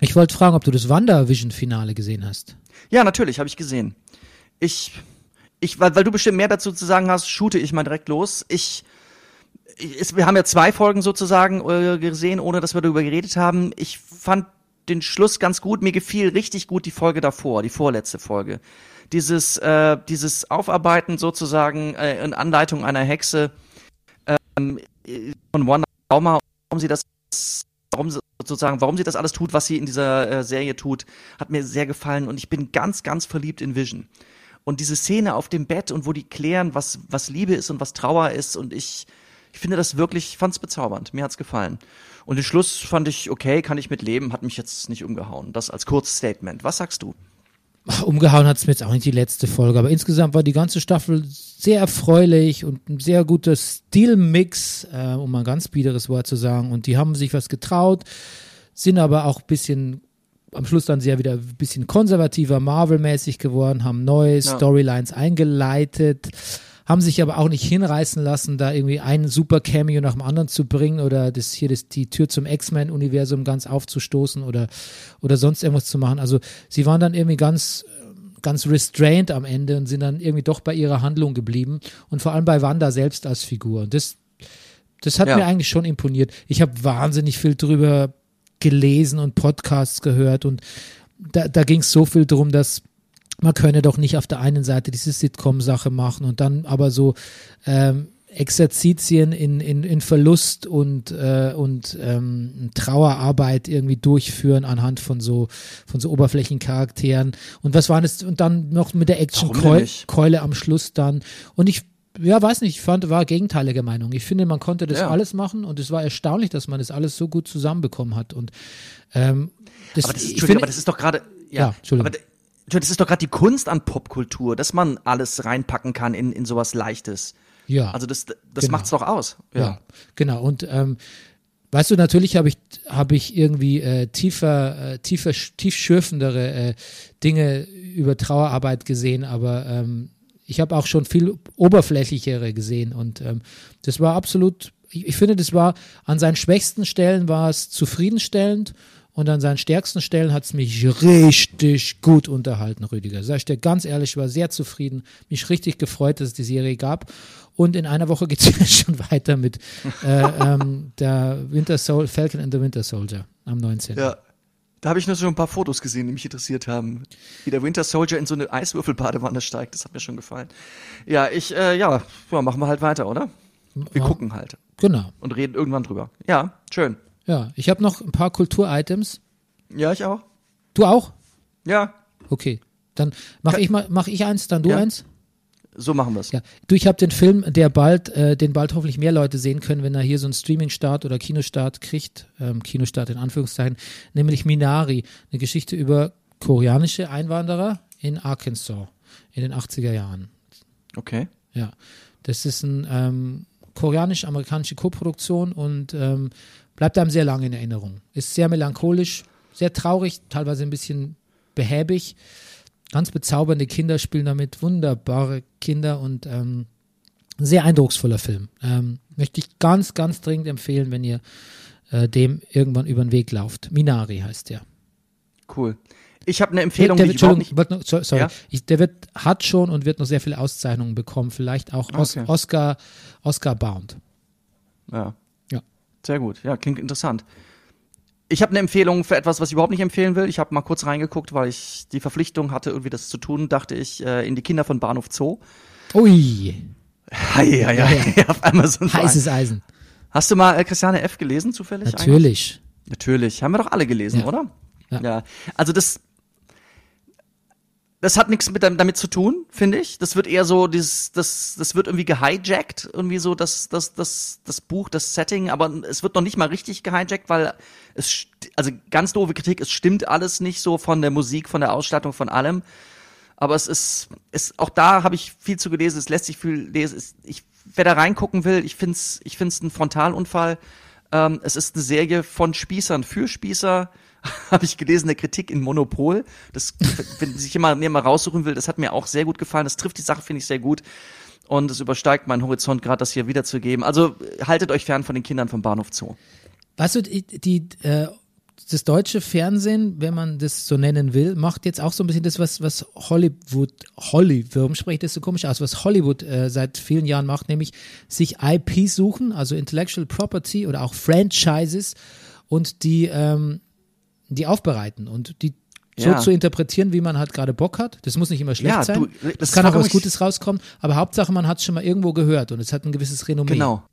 ich wollte fragen, ob du das WandaVision-Finale gesehen hast. Ja, natürlich, habe ich gesehen. Ich, ich, weil, weil du bestimmt mehr dazu zu sagen hast, shoote ich mal direkt los. Ich, ich wir haben ja zwei Folgen sozusagen äh, gesehen, ohne dass wir darüber geredet haben. Ich fand den Schluss ganz gut. Mir gefiel richtig gut die Folge davor, die vorletzte Folge. Dieses, äh, dieses Aufarbeiten sozusagen äh, in Anleitung einer Hexe ähm, von Wanda Bauma, warum sie das, warum sie, sozusagen, warum sie das alles tut, was sie in dieser äh, Serie tut, hat mir sehr gefallen und ich bin ganz, ganz verliebt in Vision. Und diese Szene auf dem Bett und wo die klären, was, was Liebe ist und was Trauer ist und ich, ich finde das wirklich, ich fand's bezaubernd. Mir hat's gefallen. Und den Schluss fand ich okay, kann ich mit leben, hat mich jetzt nicht umgehauen. Das als Kurzstatement. Was sagst du? Umgehauen hat es mir jetzt auch nicht die letzte Folge, aber insgesamt war die ganze Staffel sehr erfreulich und ein sehr guter Stilmix, äh, um mal ein ganz biederes Wort zu sagen. Und die haben sich was getraut, sind aber auch ein bisschen am Schluss dann sehr wieder ein bisschen konservativer, Marvel-mäßig geworden, haben neue Ja. Storylines eingeleitet, haben sich aber auch nicht hinreißen lassen, da irgendwie einen super Cameo nach dem anderen zu bringen oder das hier das, die Tür zum X-Men-Universum ganz aufzustoßen oder, oder sonst irgendwas zu machen. Also sie waren dann irgendwie ganz ganz restrained am Ende und sind dann irgendwie doch bei ihrer Handlung geblieben und vor allem bei Wanda selbst als Figur. Und das, das hat Ja. mir eigentlich schon imponiert. Ich habe wahnsinnig viel drüber gelesen und Podcasts gehört und da, da ging es so viel drum, dass man könne doch nicht auf der einen Seite diese Sitcom-Sache machen und dann aber so ähm, Exerzitien in, in, in Verlust und, äh, und ähm, Trauerarbeit irgendwie durchführen anhand von so, von so Oberflächencharakteren. Und was waren es? Und dann noch mit der Action-Keule am Schluss dann. Und ich, ja, weiß nicht, ich fand, war gegenteilige Meinung. Ich finde, man konnte das Ja. alles machen und es war erstaunlich, dass man das alles so gut zusammenbekommen hat. Und ähm, das, Aber das, ich finde, aber das ist doch gerade, Ja, ja, Entschuldigung. aber das ist doch gerade die Kunst an Popkultur, dass man alles reinpacken kann in, in sowas Leichtes. ja. Also das, das Genau. macht's doch aus. Ja, genau. Und ähm, weißt du, natürlich habe ich, habe ich irgendwie äh, tiefer, äh, tiefer, tiefschürfendere äh, Dinge über Trauerarbeit gesehen, aber ähm, ich habe auch schon viel oberflächlichere gesehen und ähm, das war absolut, ich, ich finde, das war an seinen schwächsten Stellen war es zufriedenstellend und an seinen stärksten Stellen hat es mich richtig gut unterhalten, Rüdiger. Sag ich dir ganz ehrlich, ich war sehr zufrieden, mich richtig gefreut, dass es die Serie gab. Und in einer Woche geht es schon weiter mit äh, ähm, der Winter Sol Falcon and the Winter Soldier am 19. Ja. Da habe ich nur so ein paar Fotos gesehen, die mich interessiert haben. Wie der Winter Soldier in so eine Eiswürfelbadewanne steigt, das hat mir schon gefallen. Ja, ich, äh, ja, ja, machen wir halt weiter, oder? Wir Ja. gucken halt Genau. und reden irgendwann drüber. Ja, schön. Ja, ich habe noch ein paar Kultur-Items. Ja, ich auch. Du auch? Ja, Okay. Dann mache ich mal, mach ich eins, dann du Ja. eins. so machen wir's. Ja, du, ich habe den Film, der bald, äh, den bald hoffentlich mehr Leute sehen können, wenn er hier so einen Streaming-Start oder Kinostart kriegt, ähm, Kinostart in Anführungszeichen, nämlich Minari, eine Geschichte über koreanische Einwanderer in Arkansas in den 80er Jahren. Okay. Ja, das ist eine ähm, koreanisch-amerikanische Koproduktion und ähm, bleibt einem sehr lange in Erinnerung. Ist sehr melancholisch, sehr traurig, teilweise ein bisschen behäbig. Ganz bezaubernde Kinder spielen damit, wunderbare Kinder und ähm, ein sehr eindrucksvoller Film. Ähm, möchte ich ganz, ganz dringend empfehlen, wenn ihr äh, dem irgendwann über den Weg lauft. Minari heißt der. Cool. Ich habe eine Empfehlung, der die wird, ich nicht. wird noch, sorry, Ja? ich, der wird, hat schon und wird noch sehr viele Auszeichnungen bekommen, vielleicht auch Os, Okay. Oscar, Oscar bound. Ja. Ja. Sehr gut. Ja, klingt interessant. Ich habe eine Empfehlung für etwas, was ich überhaupt nicht empfehlen will. Ich habe mal kurz reingeguckt, weil ich die Verpflichtung hatte, irgendwie das zu tun, dachte ich, äh, in die Kinder von Bahnhof Zoo. Ui, Hi, hi, hi, auf Amazon heißes Eisen. Hast du mal äh, Christiane F. gelesen, zufällig? eigentlich? Natürlich. Natürlich. Haben wir doch alle gelesen, Ja. oder? Ja. Also das, das hat nichts mit, damit zu tun, finde ich. Das wird eher so, dieses, das, das wird irgendwie gehijackt, irgendwie so das, das, das, das Buch, das Setting, aber es wird noch nicht mal richtig gehijackt, weil es, also ganz doofe Kritik, es stimmt alles nicht so von der Musik, von der Ausstattung, von allem. Aber es ist, es, auch da habe ich viel zu gelesen, es lässt sich viel lesen. Es, ich, wer da reingucken will, ich find's, ich find's ein Frontalunfall. Ähm, es ist eine Serie von Spießern für Spießer. habe ich gelesen, eine Kritik in Monopol. Das, wenn sich jemand mir mal raussuchen will, das hat mir auch sehr gut gefallen. Das trifft die Sache, finde ich, sehr gut. Und es übersteigt meinen Horizont, gerade das hier wiederzugeben. Also haltet euch fern von den Kindern vom Bahnhof Zoo. Weißt du, die, äh, das deutsche Fernsehen, wenn man das so nennen will, macht jetzt auch so ein bisschen das, was, was Hollywood, Holly, warum spreche ich das so komisch aus, was Hollywood äh, seit vielen Jahren macht, nämlich sich IP suchen, also Intellectual Property oder auch Franchises und die, ähm, die aufbereiten und die so Ja. zu interpretieren, wie man halt gerade Bock hat. Das muss nicht immer schlecht Ja, sein. du, das das kann auch was Gutes rauskommen, aber Hauptsache man hat es schon mal irgendwo gehört und es hat ein gewisses Renommee. Genau.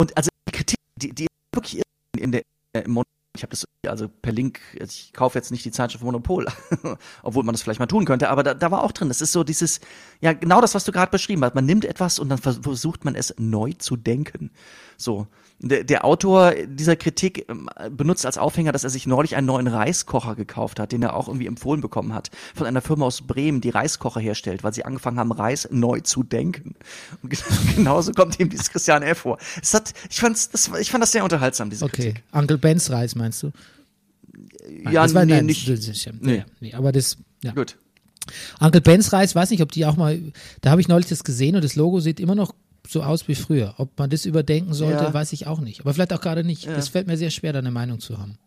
Und also die Kritik, die, die wirklich in der äh, im ich habe das also per Link, ich kaufe jetzt nicht die Zeitschrift Monopol, obwohl man das vielleicht mal tun könnte, aber da, da war auch drin, das ist so dieses, ja genau das, was du gerade beschrieben hast, man nimmt etwas und dann vers- versucht man es neu zu denken. So, der, der Autor dieser Kritik ähm, benutzt als Aufhänger, dass er sich neulich einen neuen Reiskocher gekauft hat, den er auch irgendwie empfohlen bekommen hat, von einer Firma aus Bremen, die Reiskocher herstellt, weil sie angefangen haben, Reis neu zu denken. Und gen- genauso kommt ihm dieses Christian F. vor. Es hat, ich, fand's, das, ich fand das sehr unterhaltsam, diese Okay, Kritik. Uncle Ben's Reis meinst du? Nein, Ja, das war, nee, nein, nicht. Das, das, ja, Nee. nee, aber das, ja. Gut. Uncle Ben's Reis, weiß nicht, ob die auch mal, da habe ich neulich das gesehen und das Logo sieht immer noch so aus wie früher. Ob man das überdenken sollte, Ja. weiß ich auch nicht. Aber vielleicht auch gerade nicht. Ja. Das fällt mir sehr schwer, da eine Meinung zu haben.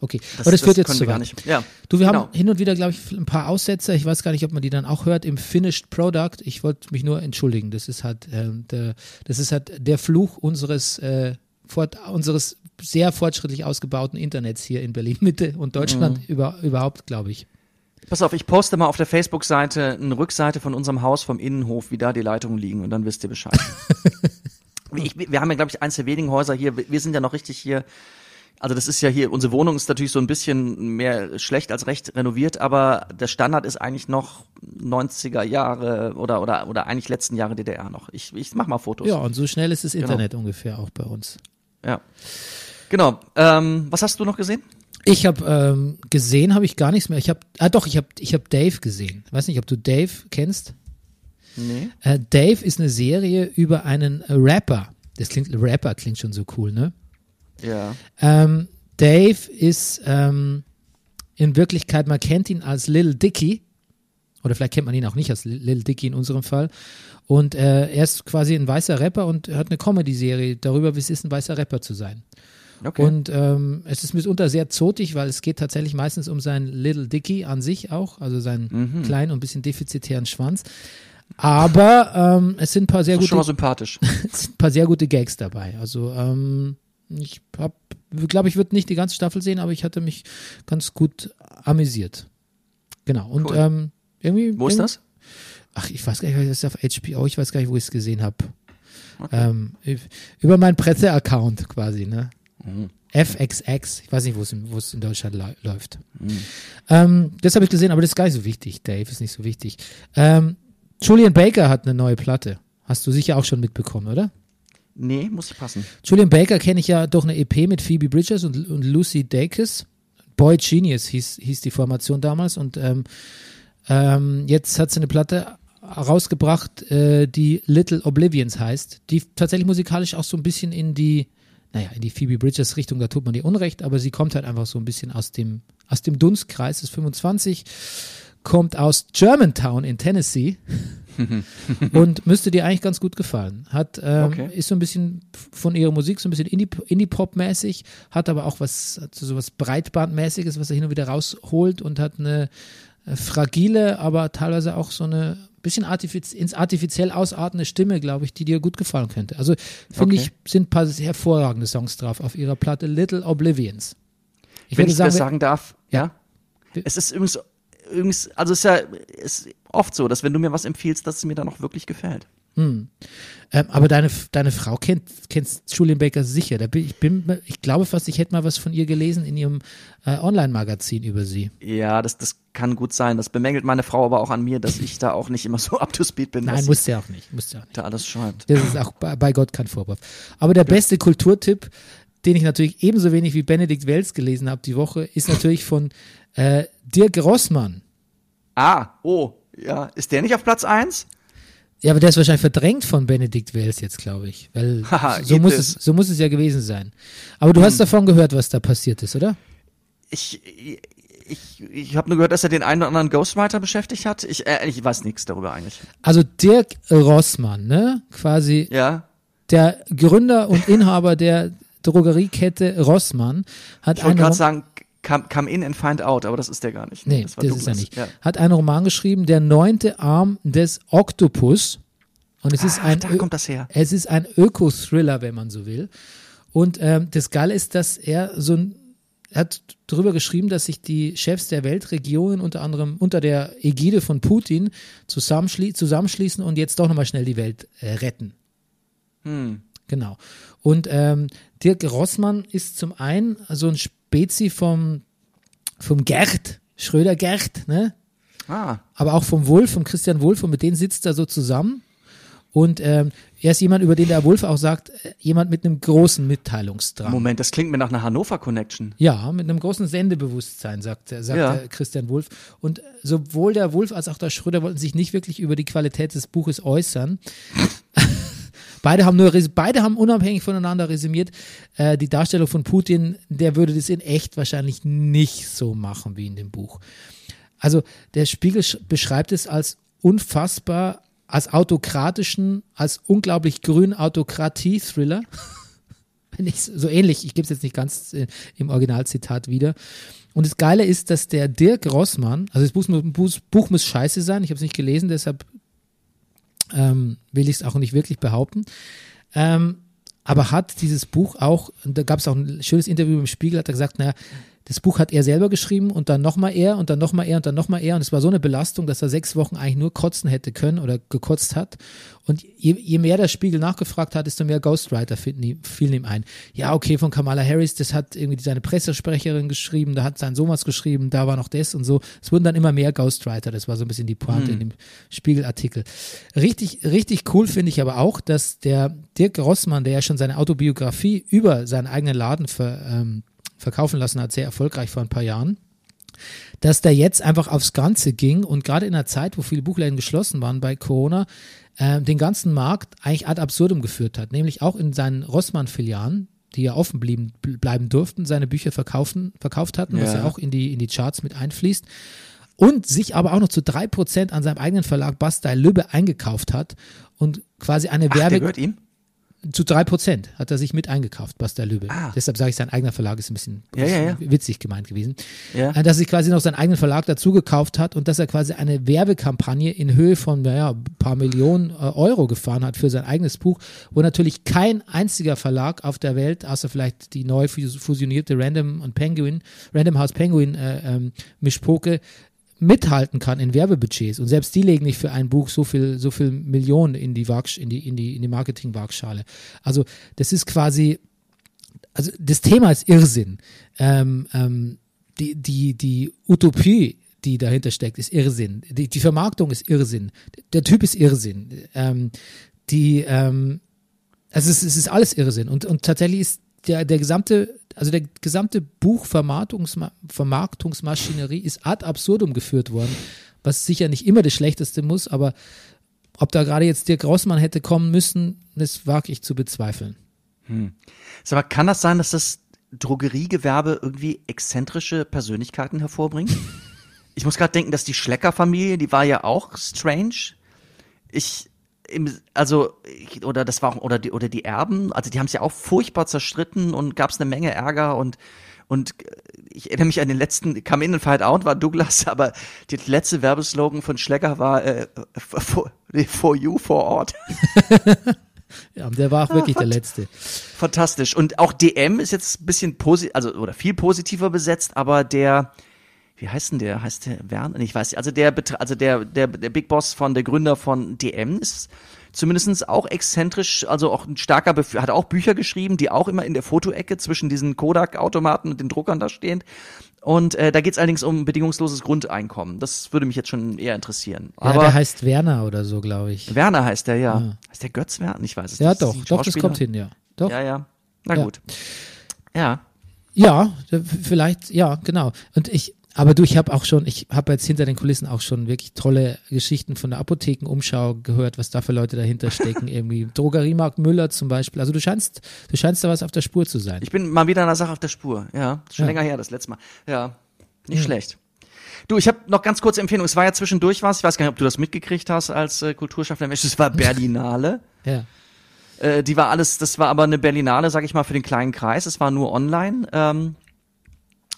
Okay, Das, aber das, führt jetzt zu weit. nicht. Ja. Du, wir genau. haben hin und wieder, glaube ich, ein paar Aussetzer. Ich weiß gar nicht, ob man die dann auch hört im Finished Product. Ich wollte mich nur entschuldigen. Das ist halt, ähm, der, das ist halt der Fluch unseres, äh, fort, unseres sehr fortschrittlich ausgebauten Internets hier in Berlin Mitte und Deutschland Mhm. über, überhaupt, glaube ich. Pass auf, ich poste mal auf der Facebook-Seite eine Rückseite von unserem Haus vom Innenhof, wie da die Leitungen liegen und dann wisst ihr Bescheid. ich, wir haben ja, glaube ich, eins der wenigen Häuser hier, wir sind ja noch richtig hier, also das ist ja hier, unsere Wohnung ist natürlich so ein bisschen mehr schlecht als recht renoviert, aber der Standard ist eigentlich noch 90er Jahre oder, oder, oder eigentlich letzten Jahre DDR noch. Ich, ich mach mal Fotos. Ja, und so schnell ist das Genau. Internet ungefähr auch bei uns. ja. Genau. Ähm, was hast du noch gesehen? Ich habe ähm, gesehen, habe ich gar nichts mehr. Ich habe, ah doch, ich habe, ich habe Dave gesehen. Weiß nicht, ob du Dave kennst. Nee. Äh, Dave ist eine Serie über einen Rapper. Das klingt, Rapper klingt schon so cool, ne? Ja. Ähm, Dave ist ähm, in Wirklichkeit, man kennt ihn als Lil Dicky. Oder vielleicht kennt man ihn auch nicht als Lil Lil Dicky in unserem Fall. Und äh, er ist quasi ein weißer Rapper und hat eine Comedy-Serie darüber, wie es ist, ein weißer Rapper zu sein. Okay. Und ähm, es ist mitunter sehr zotig, weil es geht tatsächlich meistens um seinen Little Dicky an sich auch, also seinen Mhm. kleinen und ein bisschen defizitären Schwanz. Aber ähm, es sind ein paar sehr ist schon mal gute, sympathisch. es sind ein paar sehr gute Gags dabei. Also ähm, ich glaube, ich würde nicht die ganze Staffel sehen, aber ich hatte mich ganz gut amüsiert. Genau. Und Cool. ähm, irgendwie. Wo ist das? Ach, ich weiß gar nicht, das ist auf HBO, ich weiß gar nicht, wo ich es gesehen habe. Ähm, über meinen Presse-Account quasi, ne? Mhm. FXX, ich weiß nicht, wo es in, Deutschland läuft. Mhm. Ähm, das habe ich gesehen, aber das ist gar nicht so wichtig. Dave ist nicht so wichtig. Ähm, Julian Baker hat eine neue Platte. Hast du sicher auch schon mitbekommen, oder? Nee, muss ich passen. Julian Baker kenne ich ja durch eine EP mit Phoebe Bridgers und, und Lucy Dacus. Boy Genius hieß, hieß die Formation damals und ähm, ähm, jetzt hat sie eine Platte rausgebracht, äh, die Little Oblivions heißt, die tatsächlich musikalisch auch so ein bisschen in die, naja, in die Phoebe Bridgers Richtung, da tut man ihr Unrecht, aber sie kommt halt einfach so ein bisschen aus dem, aus dem Dunstkreis, ist 25, kommt aus Germantown in Tennessee und müsste dir eigentlich ganz gut gefallen. Hat, ähm, Okay. ist so ein bisschen von ihrer Musik so ein bisschen Indie- Indie-Pop-mäßig, hat aber auch was, hat so was Breitbandmäßiges, was er hin und wieder rausholt und hat eine fragile, aber teilweise auch so eine bisschen artifiz ins artifiziell ausartende Stimme, glaube ich, die dir gut gefallen könnte. Also finde Okay. ich, sind ein paar hervorragende Songs drauf auf ihrer Platte Little Oblivions. Ich Wenn würde ich sagen, das sagen darf, ja. Ja. Es ist übrigens, übrigens, also es ist ja ist oft so, dass wenn du mir was empfiehlst, dass es mir dann auch wirklich gefällt. Ähm, aber deine, deine Frau kennt, kennt Julian Baker sicher. Da bin, ich, bin, ich glaube fast, ich hätte mal was von ihr gelesen in ihrem äh, Online-Magazin über sie. Ja, das, das kann gut sein. Das bemängelt meine Frau aber auch an mir, dass ich da auch nicht immer so up to speed bin, Nein, muss ja auch nicht. Muss ja auch nicht. da alles schreibt. Das ist auch bei, bei Gott kein Vorwurf. Aber der beste Kulturtipp, den ich natürlich ebenso wenig wie Benedikt Wells gelesen habe die Woche, ist natürlich von äh, Dirk Rossmann. Ah, oh, ja. Ist der nicht auf Platz eins? Ja, aber der ist wahrscheinlich verdrängt von Benedikt Wells jetzt, glaube ich. Weil Haha, so, muss es. es, so muss es ja gewesen sein. Aber du Hm. hast davon gehört, was da passiert ist, oder? Ich, ich, ich habe nur gehört, dass er den einen oder anderen Ghostwriter beschäftigt hat. Ich, äh, ich weiß nichts darüber eigentlich. Also Dirk Rossmann, ne? Quasi Ja. der Gründer und Inhaber der Drogeriekette Rossmann hat Ich wollte einen gerade sagen, come, come in and find out, aber das ist der gar nicht. Nee, das, war ist er nicht. Ja. Hat einen Roman geschrieben, Der neunte Arm des Oktopus. Und es ist Ach, ein da kommt das her. Es ist ein Öko-Thriller, wenn man so will. Und ähm, das Geile ist, dass er so ein er hat darüber geschrieben, dass sich die Chefs der Weltregionen unter anderem unter der Ägide von Putin zusammenschli zusammenschließen und jetzt doch nochmal schnell die Welt äh, retten. Hm. Genau. Und ähm, Dirk Rossmann ist zum einen so ein Spezi vom, vom Gerd, Schröder Gerd, ne? Ah, aber auch vom Wulf, vom Christian Wulff und mit denen sitzt er so zusammen. Und ähm, er ist jemand, über den der Wulff auch sagt, äh, jemand mit einem großen Mitteilungsdrang. Moment, das klingt mir nach einer Hannover-Connection. Ja, mit einem großen Sendebewusstsein, sagt, er- sagt Ja. Christian Wulff. Und sowohl der Wulff als auch der Schröder wollten sich nicht wirklich über die Qualität des Buches äußern. Beide haben nur, beide haben unabhängig voneinander resümiert, äh, die Darstellung von Putin, der würde das in echt wahrscheinlich nicht so machen wie in dem Buch. Also der Spiegel sch- beschreibt es als unfassbar, als autokratischen, als unglaublich grünen Autokratie-Thriller. So ähnlich, ich gebe es jetzt nicht ganz äh, im Originalzitat wieder. Und das Geile ist, dass der Dirk Rossmann, also das Buch, Buch, Buch muss scheiße sein, ich habe es nicht gelesen, deshalb ähm, will ich es auch nicht wirklich behaupten. Ähm, aber hat dieses Buch auch, da gab es auch ein schönes Interview im Spiegel, hat er gesagt, naja, das Buch hat er selber geschrieben und dann nochmal er und dann nochmal er und dann nochmal er und es war so eine Belastung, dass er sechs Wochen eigentlich nur kotzen hätte können oder gekotzt hat. Und je, je mehr der Spiegel nachgefragt hat, desto mehr Ghostwriter fielen ihm, fielen ihm ein. Ja, okay, von Kamala Harris, das hat irgendwie seine Pressesprecherin geschrieben, da hat sein Sohn was geschrieben, da war noch das und so. Es wurden dann immer mehr Ghostwriter, das war so ein bisschen die Pointe in dem Spiegelartikel. Richtig, richtig cool finde ich aber auch, dass der Dirk Rossmann, der ja schon seine Autobiografie über seinen eigenen Laden ver, ähm, verkaufen lassen hat, sehr erfolgreich vor ein paar Jahren, dass der jetzt einfach aufs Ganze ging und gerade in einer Zeit, wo viele Buchläden geschlossen waren bei Corona, äh, den ganzen Markt eigentlich ad absurdum geführt hat, nämlich auch in seinen Rossmann-Filialen, die ja offen blieben, bl- bleiben durften, seine Bücher verkaufen, verkauft hatten, was Ja. ja auch in die, in die Charts mit einfließt und sich aber auch noch zu drei Prozent an seinem eigenen Verlag Bastei Lübbe eingekauft hat und quasi eine Ach, der Werbe gehört ihm? Zu drei Prozent hat er sich mit eingekauft, Bastei Lübbe. Ah. Deshalb sage ich, sein eigener Verlag ist ein bisschen Ja, ja, ja. witzig gemeint gewesen. Ja. Äh, Dass er sich quasi noch seinen eigenen Verlag dazu gekauft hat und dass er quasi eine Werbekampagne in Höhe von, naja, ein paar Millionen äh, Euro gefahren hat für sein eigenes Buch, wo natürlich kein einziger Verlag auf der Welt, außer vielleicht die neu fus- fusionierte Random und Penguin, Random House Penguin äh, ähm, Mischpoke, mithalten kann in Werbebudgets und selbst die legen nicht für ein Buch so viel so viel Millionen in die Waag, in die in die in die Marketing Waagschale. Also das ist quasi also das Thema ist Irrsinn. Ähm, ähm, die die die Utopie die dahinter steckt, ist Irrsinn. Die, die Vermarktung ist Irrsinn. Der Typ ist Irrsinn. Ähm, die, ähm, also es, es ist alles Irrsinn. Und, und tatsächlich ist der, der gesamte, also der gesamte Buchvermarktungsma Vermarktungsmaschinerie ist ad absurdum geführt worden, was sicher nicht immer das Schlechteste muss, aber ob da gerade jetzt Dirk Rossmann hätte kommen müssen, das wage ich zu bezweifeln. Sag mal, kann das sein, dass das Drogeriegewerbe irgendwie exzentrische Persönlichkeiten hervorbringt? Ich muss gerade denken, dass die Schlecker-Familie, die war ja auch strange. Ich, im, also, oder das war auch, oder die, oder die Erben, also die haben es ja auch furchtbar zerstritten und gab es eine Menge Ärger und, und ich erinnere mich an den letzten, Come in and Fight Out war Douglas, aber der letzte Werbeslogan von Schlecker war äh, for, for you, for Ort. Ja, und der war auch wirklich der Letzte. Fantastisch. Und auch DM ist jetzt ein bisschen posi also oder viel positiver besetzt, aber der, wie heißt denn der? Heißt der Werner? Ich weiß nicht. Also der, also der, der, der Big Boss von der Gründer von DM ist zumindestens auch exzentrisch, also auch ein starker, Bef hat auch Bücher geschrieben, die auch immer in der Fotoecke zwischen diesen Kodak-Automaten und den Druckern da stehen. Und äh, da geht es allerdings um bedingungsloses Grundeinkommen. Das würde mich jetzt schon eher interessieren. Ja, Aber der heißt Werner oder so, glaube ich. Werner heißt der, ja. Ja. Heißt der Götz Werner? Ich weiß es Ja, nicht. Ist doch, doch, das kommt hin, ja. Doch. Ja, ja. Na Ja. gut. Ja. Ja, vielleicht, ja, genau. Und ich, aber du, ich habe auch schon, ich habe jetzt hinter den Kulissen auch schon wirklich tolle Geschichten von der Apothekenumschau gehört, was da für Leute dahinter stecken. Irgendwie Drogeriemarkt Müller zum Beispiel. Also du scheinst, du scheinst da was auf der Spur zu sein. Ich bin mal wieder einer Sache auf der Spur. Ja, schon Ja. länger her, das letzte Mal. Ja, nicht schlecht. Du, ich habe noch ganz kurze Empfehlung. Es war ja zwischendurch was. Ich weiß gar nicht, ob du das mitgekriegt hast als äh, Kulturschaffender Mensch. Es war Berlinale. Ja. Äh, die war alles, das war aber eine Berlinale, sag ich mal, für den kleinen Kreis. Es war nur online. Ähm,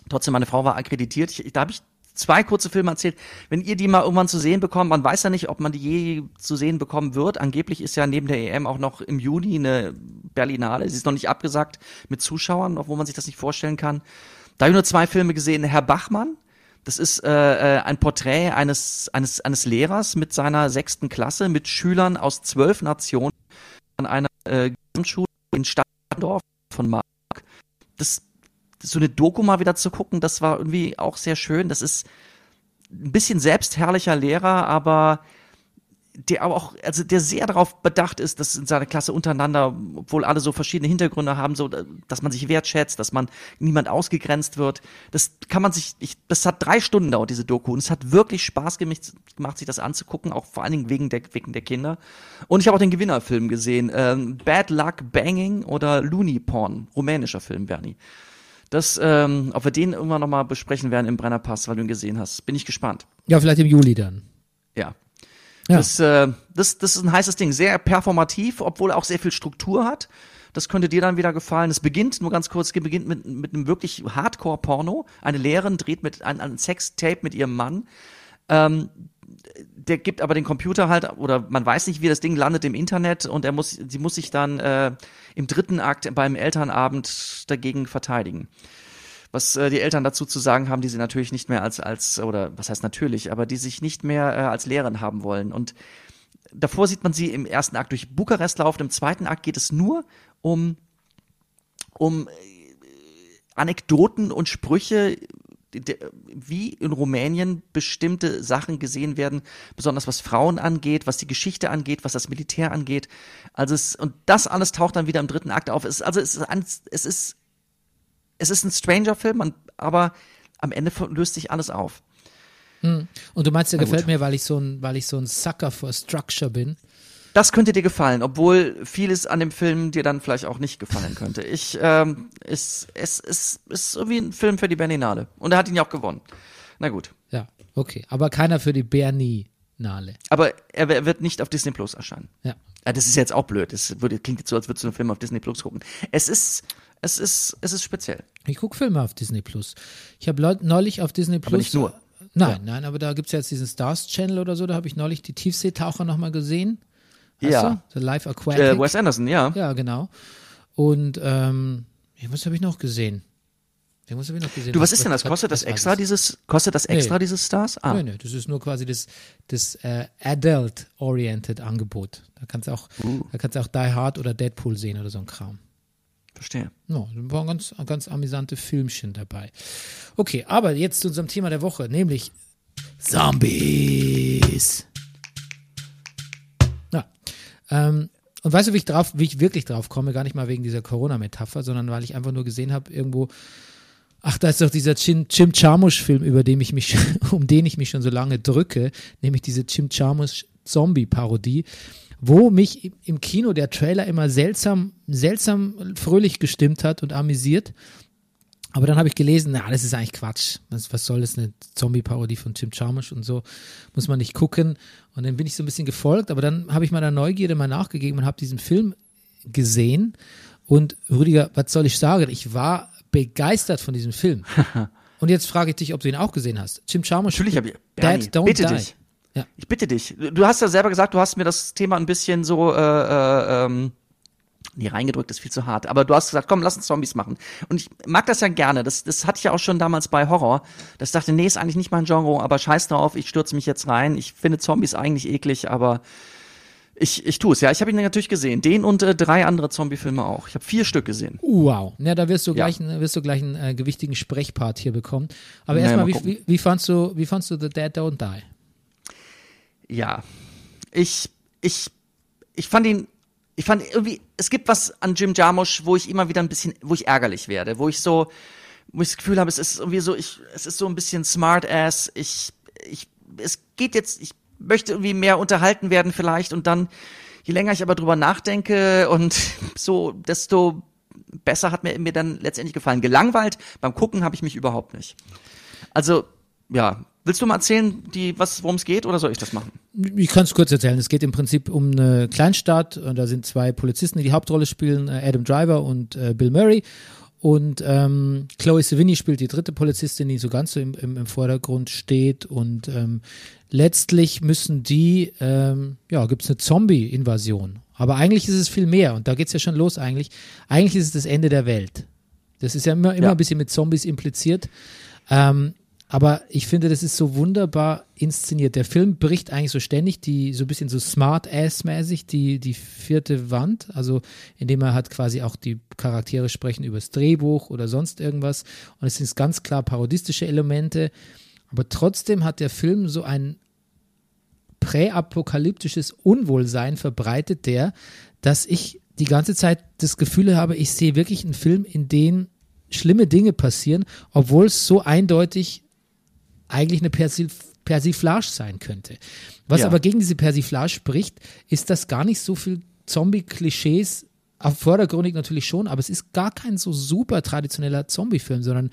trotzdem, meine Frau war akkreditiert. Ich, da habe ich zwei kurze Filme erzählt. Wenn ihr die mal irgendwann zu sehen bekommt, man weiß ja nicht, ob man die je zu sehen bekommen wird. Angeblich ist ja neben der EM auch noch im Juni eine Berlinale. Sie ist noch nicht abgesagt mit Zuschauern, obwohl man sich das nicht vorstellen kann. Da habe ich nur zwei Filme gesehen. Herr Bachmann, das ist äh, äh, ein Porträt eines, eines, eines Lehrers mit seiner sechsten Klasse, mit Schülern aus zwölf Nationen an einer äh, Gesamtschule in Stadtdorf von Mark. Das, so eine Doku mal wieder zu gucken, das war irgendwie auch sehr schön. Das ist ein bisschen selbstherrlicher Lehrer, aber der aber auch, also der sehr darauf bedacht ist, dass in seiner Klasse untereinander, obwohl alle so verschiedene Hintergründe haben, so, dass man sich wertschätzt, dass man niemand ausgegrenzt wird. Das kann man sich, ich, das hat drei Stunden dauert, diese Doku. Und es hat wirklich Spaß gemacht, sich das anzugucken, auch vor allen Dingen wegen der, wegen der Kinder. Und ich habe auch den Gewinnerfilm gesehen, ähm, Bad Luck Banging oder Looney Porn, rumänischer Film, Bernie. Das, ähm, ob wir den irgendwann nochmal besprechen werden im Brennerpass, weil du ihn gesehen hast, bin ich gespannt. Ja, vielleicht im Juli dann. Ja, Ja. das, äh, das, das ist ein heißes Ding. Sehr performativ, obwohl er auch sehr viel Struktur hat. Das könnte dir dann wieder gefallen. Es beginnt, nur ganz kurz, es beginnt mit, mit einem wirklich Hardcore-Porno. Eine Lehrerin dreht mit ein, ein Sextape mit ihrem Mann. Ähm, der gibt aber den Computer halt, oder man weiß nicht, wie das Ding landet im Internet und er muss, sie muss sich dann äh, im dritten Akt beim Elternabend dagegen verteidigen was äh, die Eltern dazu zu sagen haben, die sie natürlich nicht mehr als, als, oder was heißt natürlich, aber die sich nicht mehr äh, als Lehrerin haben wollen. Und davor sieht man sie im ersten Akt durch Bukarest laufen, im zweiten Akt geht es nur um, um äh, Anekdoten und Sprüche, wie in Rumänien bestimmte Sachen gesehen werden, besonders was Frauen angeht, was die Geschichte angeht, was das Militär angeht. Also es, und das alles taucht dann wieder im dritten Akt auf. Es, also es ist, ein, es ist es ist ein Stranger-Film, aber am Ende löst sich alles auf. Und du meinst, der Na gut. gefällt mir, weil ich so ein, weil ich so ein Sucker for Structure bin. Das könnte dir gefallen, obwohl vieles an dem Film dir dann vielleicht auch nicht gefallen könnte. Ich, ähm, es, es, es ist irgendwie ein Film für die Berlinale. Und er hat ihn ja auch gewonnen. Na gut. Ja, okay. Aber keiner für die Bernie-Nale. Aber er, er wird nicht auf Disney Plus erscheinen. Ja. Ja, das ist jetzt auch blöd. Das würde, klingt jetzt so, als würdest du einen Film auf Disney Plus gucken. Es ist, es ist, es ist speziell. Ich gucke Filme auf Disney Plus. Ich habe neulich auf Disney Plus. Aber nicht nur. Nein, nein, aber da gibt es ja jetzt diesen Stars Channel oder so, da habe ich neulich die Tiefseetaucher nochmal gesehen. Weißt Ja. Du? The Life Aquatic. Äh, Wes Anderson, ja. ja, genau. Und ähm, ja, was habe ich noch gesehen? Irgendwas habe ich noch gesehen. Du, was ist denn das? Kostet das was extra, das? dieses, kostet das extra, Nee. dieses Stars? Ah, Nein, nein, das ist nur quasi das, das äh, Adult-Oriented Angebot. Da kannst du auch, Uh. da kannst du auch Die Hard oder Deadpool sehen oder so ein Kram. verstehe. No, da waren ganz, ganz amüsante Filmchen dabei. Okay, aber jetzt zu unserem Thema der Woche, nämlich Zombies. Ähm, und weißt du, wie ich drauf, wie ich wirklich drauf komme? Gar nicht mal wegen dieser Corona-Metapher, sondern weil ich einfach nur gesehen habe, irgendwo, ach, da ist doch dieser Jim, Jim Jarmusch-Film, über den ich mich, um den ich mich schon so lange drücke, nämlich diese Jim Jarmusch-Zombie-Parodie, wo mich im- im Kino der Trailer immer seltsam, seltsam fröhlich gestimmt hat und amüsiert. Aber dann habe ich gelesen, na, das ist eigentlich Quatsch. Was, was soll das, eine Zombie-Parodie von Jim Jarmusch und so, muss man nicht gucken. Und dann bin ich so ein bisschen gefolgt, aber dann habe ich meiner Neugierde mal nachgegeben und habe diesen Film gesehen. Und Rüdiger, was soll ich sagen? Ich war begeistert von diesem Film. und jetzt frage ich dich, ob du ihn auch gesehen hast. Jim Jarmusch. Natürlich habe ich. Bernie, Dad, don't bitte die. dich. Ja. Ich bitte dich. Du hast ja selber gesagt, du hast mir das Thema ein bisschen so, äh, äh, ähm, nee, reingedrückt ist viel zu hart. Aber du hast gesagt, komm, lass uns Zombies machen. Und ich mag das ja gerne. Das, das hatte ich ja auch schon damals bei Horror. Das dachte, nee, ist eigentlich nicht mein Genre, aber scheiß drauf, ich stürze mich jetzt rein. Ich finde Zombies eigentlich eklig, aber ich, ich tue es. Ja, ich habe ihn natürlich gesehen. Den und äh, drei andere Zombie-Filme auch. Ich habe vier Stück gesehen. Wow. Ja, da wirst du Ja. gleich, einen- wirst du gleich einen äh, gewichtigen Sprechpart hier bekommen. Aber Naja, erstmal, mal wie, wie, wie, fandst du, wie fandst du The Dead Don't Die? Ja. Ich, ich, ich fand ihn, ich fand irgendwie, es gibt was an Jim Jarmusch, wo ich immer wieder ein bisschen, wo ich ärgerlich werde, wo ich so, wo ich das Gefühl habe, es ist irgendwie so, ich, es ist so ein bisschen smart ass, ich, ich, es geht jetzt, ich möchte irgendwie mehr unterhalten werden vielleicht und dann, je länger ich aber drüber nachdenke und so, desto besser hat mir, mir dann letztendlich gefallen. Gelangweilt beim Gucken habe ich mich überhaupt nicht. Also, ja, Willst du mal erzählen, die, was, worum es geht, oder soll ich das machen? Ich kann es kurz erzählen. Es geht im Prinzip um eine Kleinstadt und da sind zwei Polizisten, die die Hauptrolle spielen, äh, Adam Driver und äh, Bill Murray. Und ähm, Chloe Sevigny spielt die dritte Polizistin, die so ganz so im, im, im Vordergrund steht. Und ähm, letztlich müssen die, ähm, ja, gibt es eine Zombie-Invasion. Aber eigentlich ist es viel mehr und da geht's ja schon los eigentlich. Eigentlich ist es das Ende der Welt. Das ist ja immer, immer Ja. ein bisschen mit Zombies impliziert. Ähm, aber ich finde, das ist so wunderbar inszeniert. Der Film bricht eigentlich so ständig die, so ein bisschen so smart-ass-mäßig, die, die vierte Wand, also indem er hat quasi auch die Charaktere sprechen über das Drehbuch oder sonst irgendwas. Und es sind ganz klar parodistische Elemente. Aber trotzdem hat der Film so ein präapokalyptisches Unwohlsein verbreitet, der, dass ich die ganze Zeit das Gefühl habe, ich sehe wirklich einen Film, in dem schlimme Dinge passieren, obwohl es so eindeutig eigentlich eine Persil Persiflage sein könnte. Was Ja. aber gegen diese Persiflage spricht, ist, dass gar nicht so viel Zombie-Klischees, auf vordergründig natürlich schon, aber es ist gar kein so super traditioneller Zombie-Film, sondern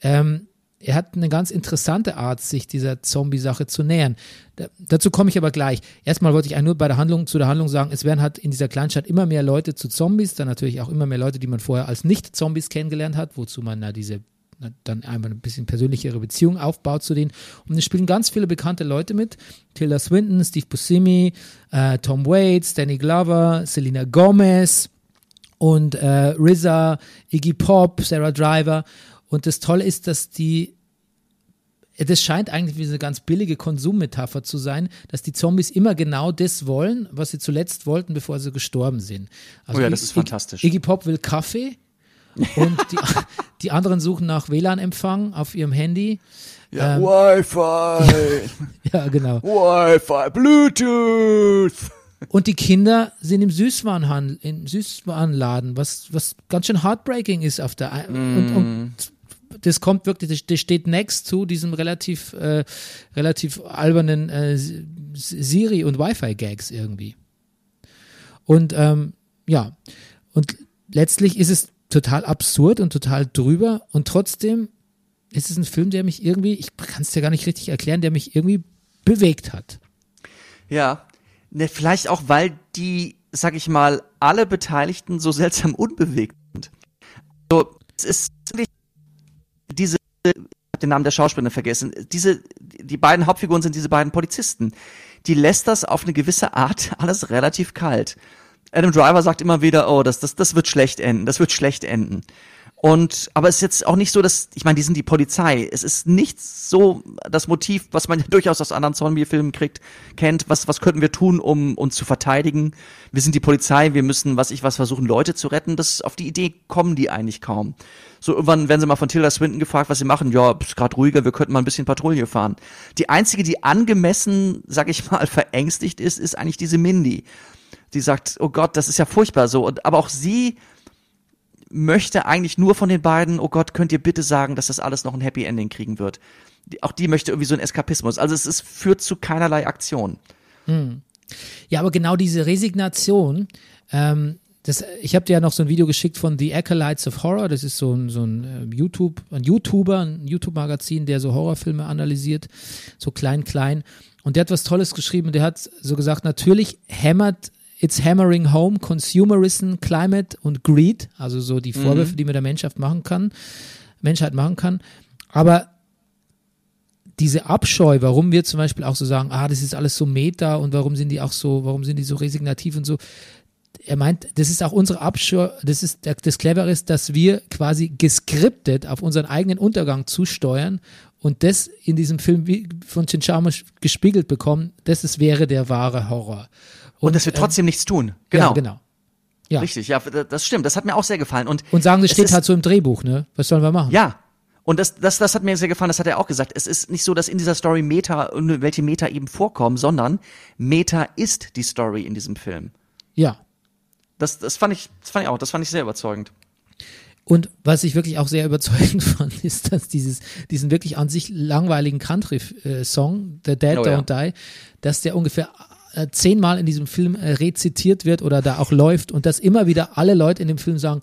ähm, er hat eine ganz interessante Art, sich dieser Zombie-Sache zu nähern. Da, dazu komme ich aber gleich. Erstmal wollte ich eigentlich nur bei der Handlung, zu der Handlung sagen, es werden halt in dieser Kleinstadt immer mehr Leute zu Zombies, dann natürlich auch immer mehr Leute, die man vorher als Nicht-Zombies kennengelernt hat, wozu man da diese dann einmal ein bisschen persönlichere Beziehung aufbaut zu denen. Und es spielen ganz viele bekannte Leute mit. Tilda Swinton, Steve Buscemi, äh, Tom Waits, Danny Glover, Selena Gomez und äh, RZA, Iggy Pop, Sarah Driver. Und das Tolle ist, dass die das scheint eigentlich wie eine ganz billige Konsummetapher zu sein, dass die Zombies immer genau das wollen, was sie zuletzt wollten, bevor sie gestorben sind. Also Oh ja, das ist fantastisch. Iggy Pop will Kaffee und die, die anderen suchen nach WLAN-Empfang auf ihrem Handy. Ja, Ähm, Wi-Fi, Ja, genau. Wi-Fi, Bluetooth. Und die Kinder sind im Süßwarenhandel, im Süßwarenladen, was, was ganz schön heartbreaking ist auf der ein und, und das kommt wirklich, das, steht next zu diesem relativ, äh, relativ albernen äh, Siri- und Wi-Fi-Gags irgendwie. Und ähm, ja, und letztlich ist es total absurd und total drüber und trotzdem ist es ein Film, der mich irgendwie, ich kann es dir gar nicht richtig erklären, der mich irgendwie bewegt hat. Ja, ne, vielleicht auch, weil die, sag ich mal, alle Beteiligten so seltsam unbewegt sind. So, es ist wirklich diese, ich hab den Namen der Schauspielerin vergessen, diese, die beiden Hauptfiguren sind diese beiden Polizisten. Die lässt das auf eine gewisse Art alles relativ kalt. Adam Driver sagt immer wieder, oh, das, das, das wird schlecht enden, das wird schlecht enden. Und, aber es ist jetzt auch nicht so, dass, ich meine, die sind die Polizei. Es ist nicht so das Motiv, was man ja durchaus aus anderen Zombie-Filmen kriegt, kennt. Was, was könnten wir tun, um uns zu verteidigen? Wir sind die Polizei, wir müssen, was ich was, versuchen, Leute zu retten. Das, auf die Idee kommen die eigentlich kaum. So irgendwann werden sie mal von Tilda Swinton gefragt, was sie machen. Ja, ist gerade ruhiger, wir könnten mal ein bisschen Patrouille fahren. Die einzige, die angemessen, sag ich mal, verängstigt ist, ist eigentlich diese Mindy. Die sagt, oh Gott, das ist ja furchtbar so. Und, aber auch sie, möchte eigentlich nur von den beiden, oh Gott, könnt ihr bitte sagen, dass das alles noch ein Happy Ending kriegen wird. Auch die möchte irgendwie so einen Eskapismus. Also es ist, führt zu keinerlei Aktion. Ja, aber genau diese Resignation, ähm, das, ich habe dir ja noch so ein Video geschickt von The Acolytes of Horror. Das ist so ein, so ein äh, YouTube, ein YouTuber, ein YouTube-Magazin, der so Horrorfilme analysiert, so klein, klein. Und der hat was Tolles geschrieben. Der hat so gesagt, natürlich hämmert It's hammering home Consumerism, Climate und Greed, also so die Vorwürfe, die man der Menschheit machen kann, Menschheit machen kann. Aber diese Abscheu, warum wir zum Beispiel auch so sagen, ah, das ist alles so meta und warum sind die auch so, warum sind die so resignativ und so. Er meint, das ist auch unsere Abscheu, das ist das Clevere ist, dass wir quasi geskriptet auf unseren eigenen Untergang zusteuern und das in diesem Film von Chinchama gespiegelt bekommen, das ist, wäre der wahre Horror. Und, dass wir ähm, trotzdem nichts tun. Genau. Ja, genau. Ja. Richtig, ja, das stimmt. Das hat mir auch sehr gefallen. Und, Und sagen, das steht ist- halt so im Drehbuch, ne? Was sollen wir machen? Ja. Und das, das, das hat mir sehr gefallen, das hat er auch gesagt. Es ist nicht so, dass in dieser Story Meta, welche Meta eben vorkommen, sondern Meta ist die Story in diesem Film. Ja. Das, das fand ich, das fand ich auch, das fand ich sehr überzeugend. Und was ich wirklich auch sehr überzeugend fand, ist, dass dieses, diesen wirklich an sich langweiligen Country-Song, The Dead Oh ja. Don't Die, dass der ungefähr äh, zehnmal in diesem Film äh, rezitiert wird oder da auch läuft und dass immer wieder alle Leute in dem Film sagen,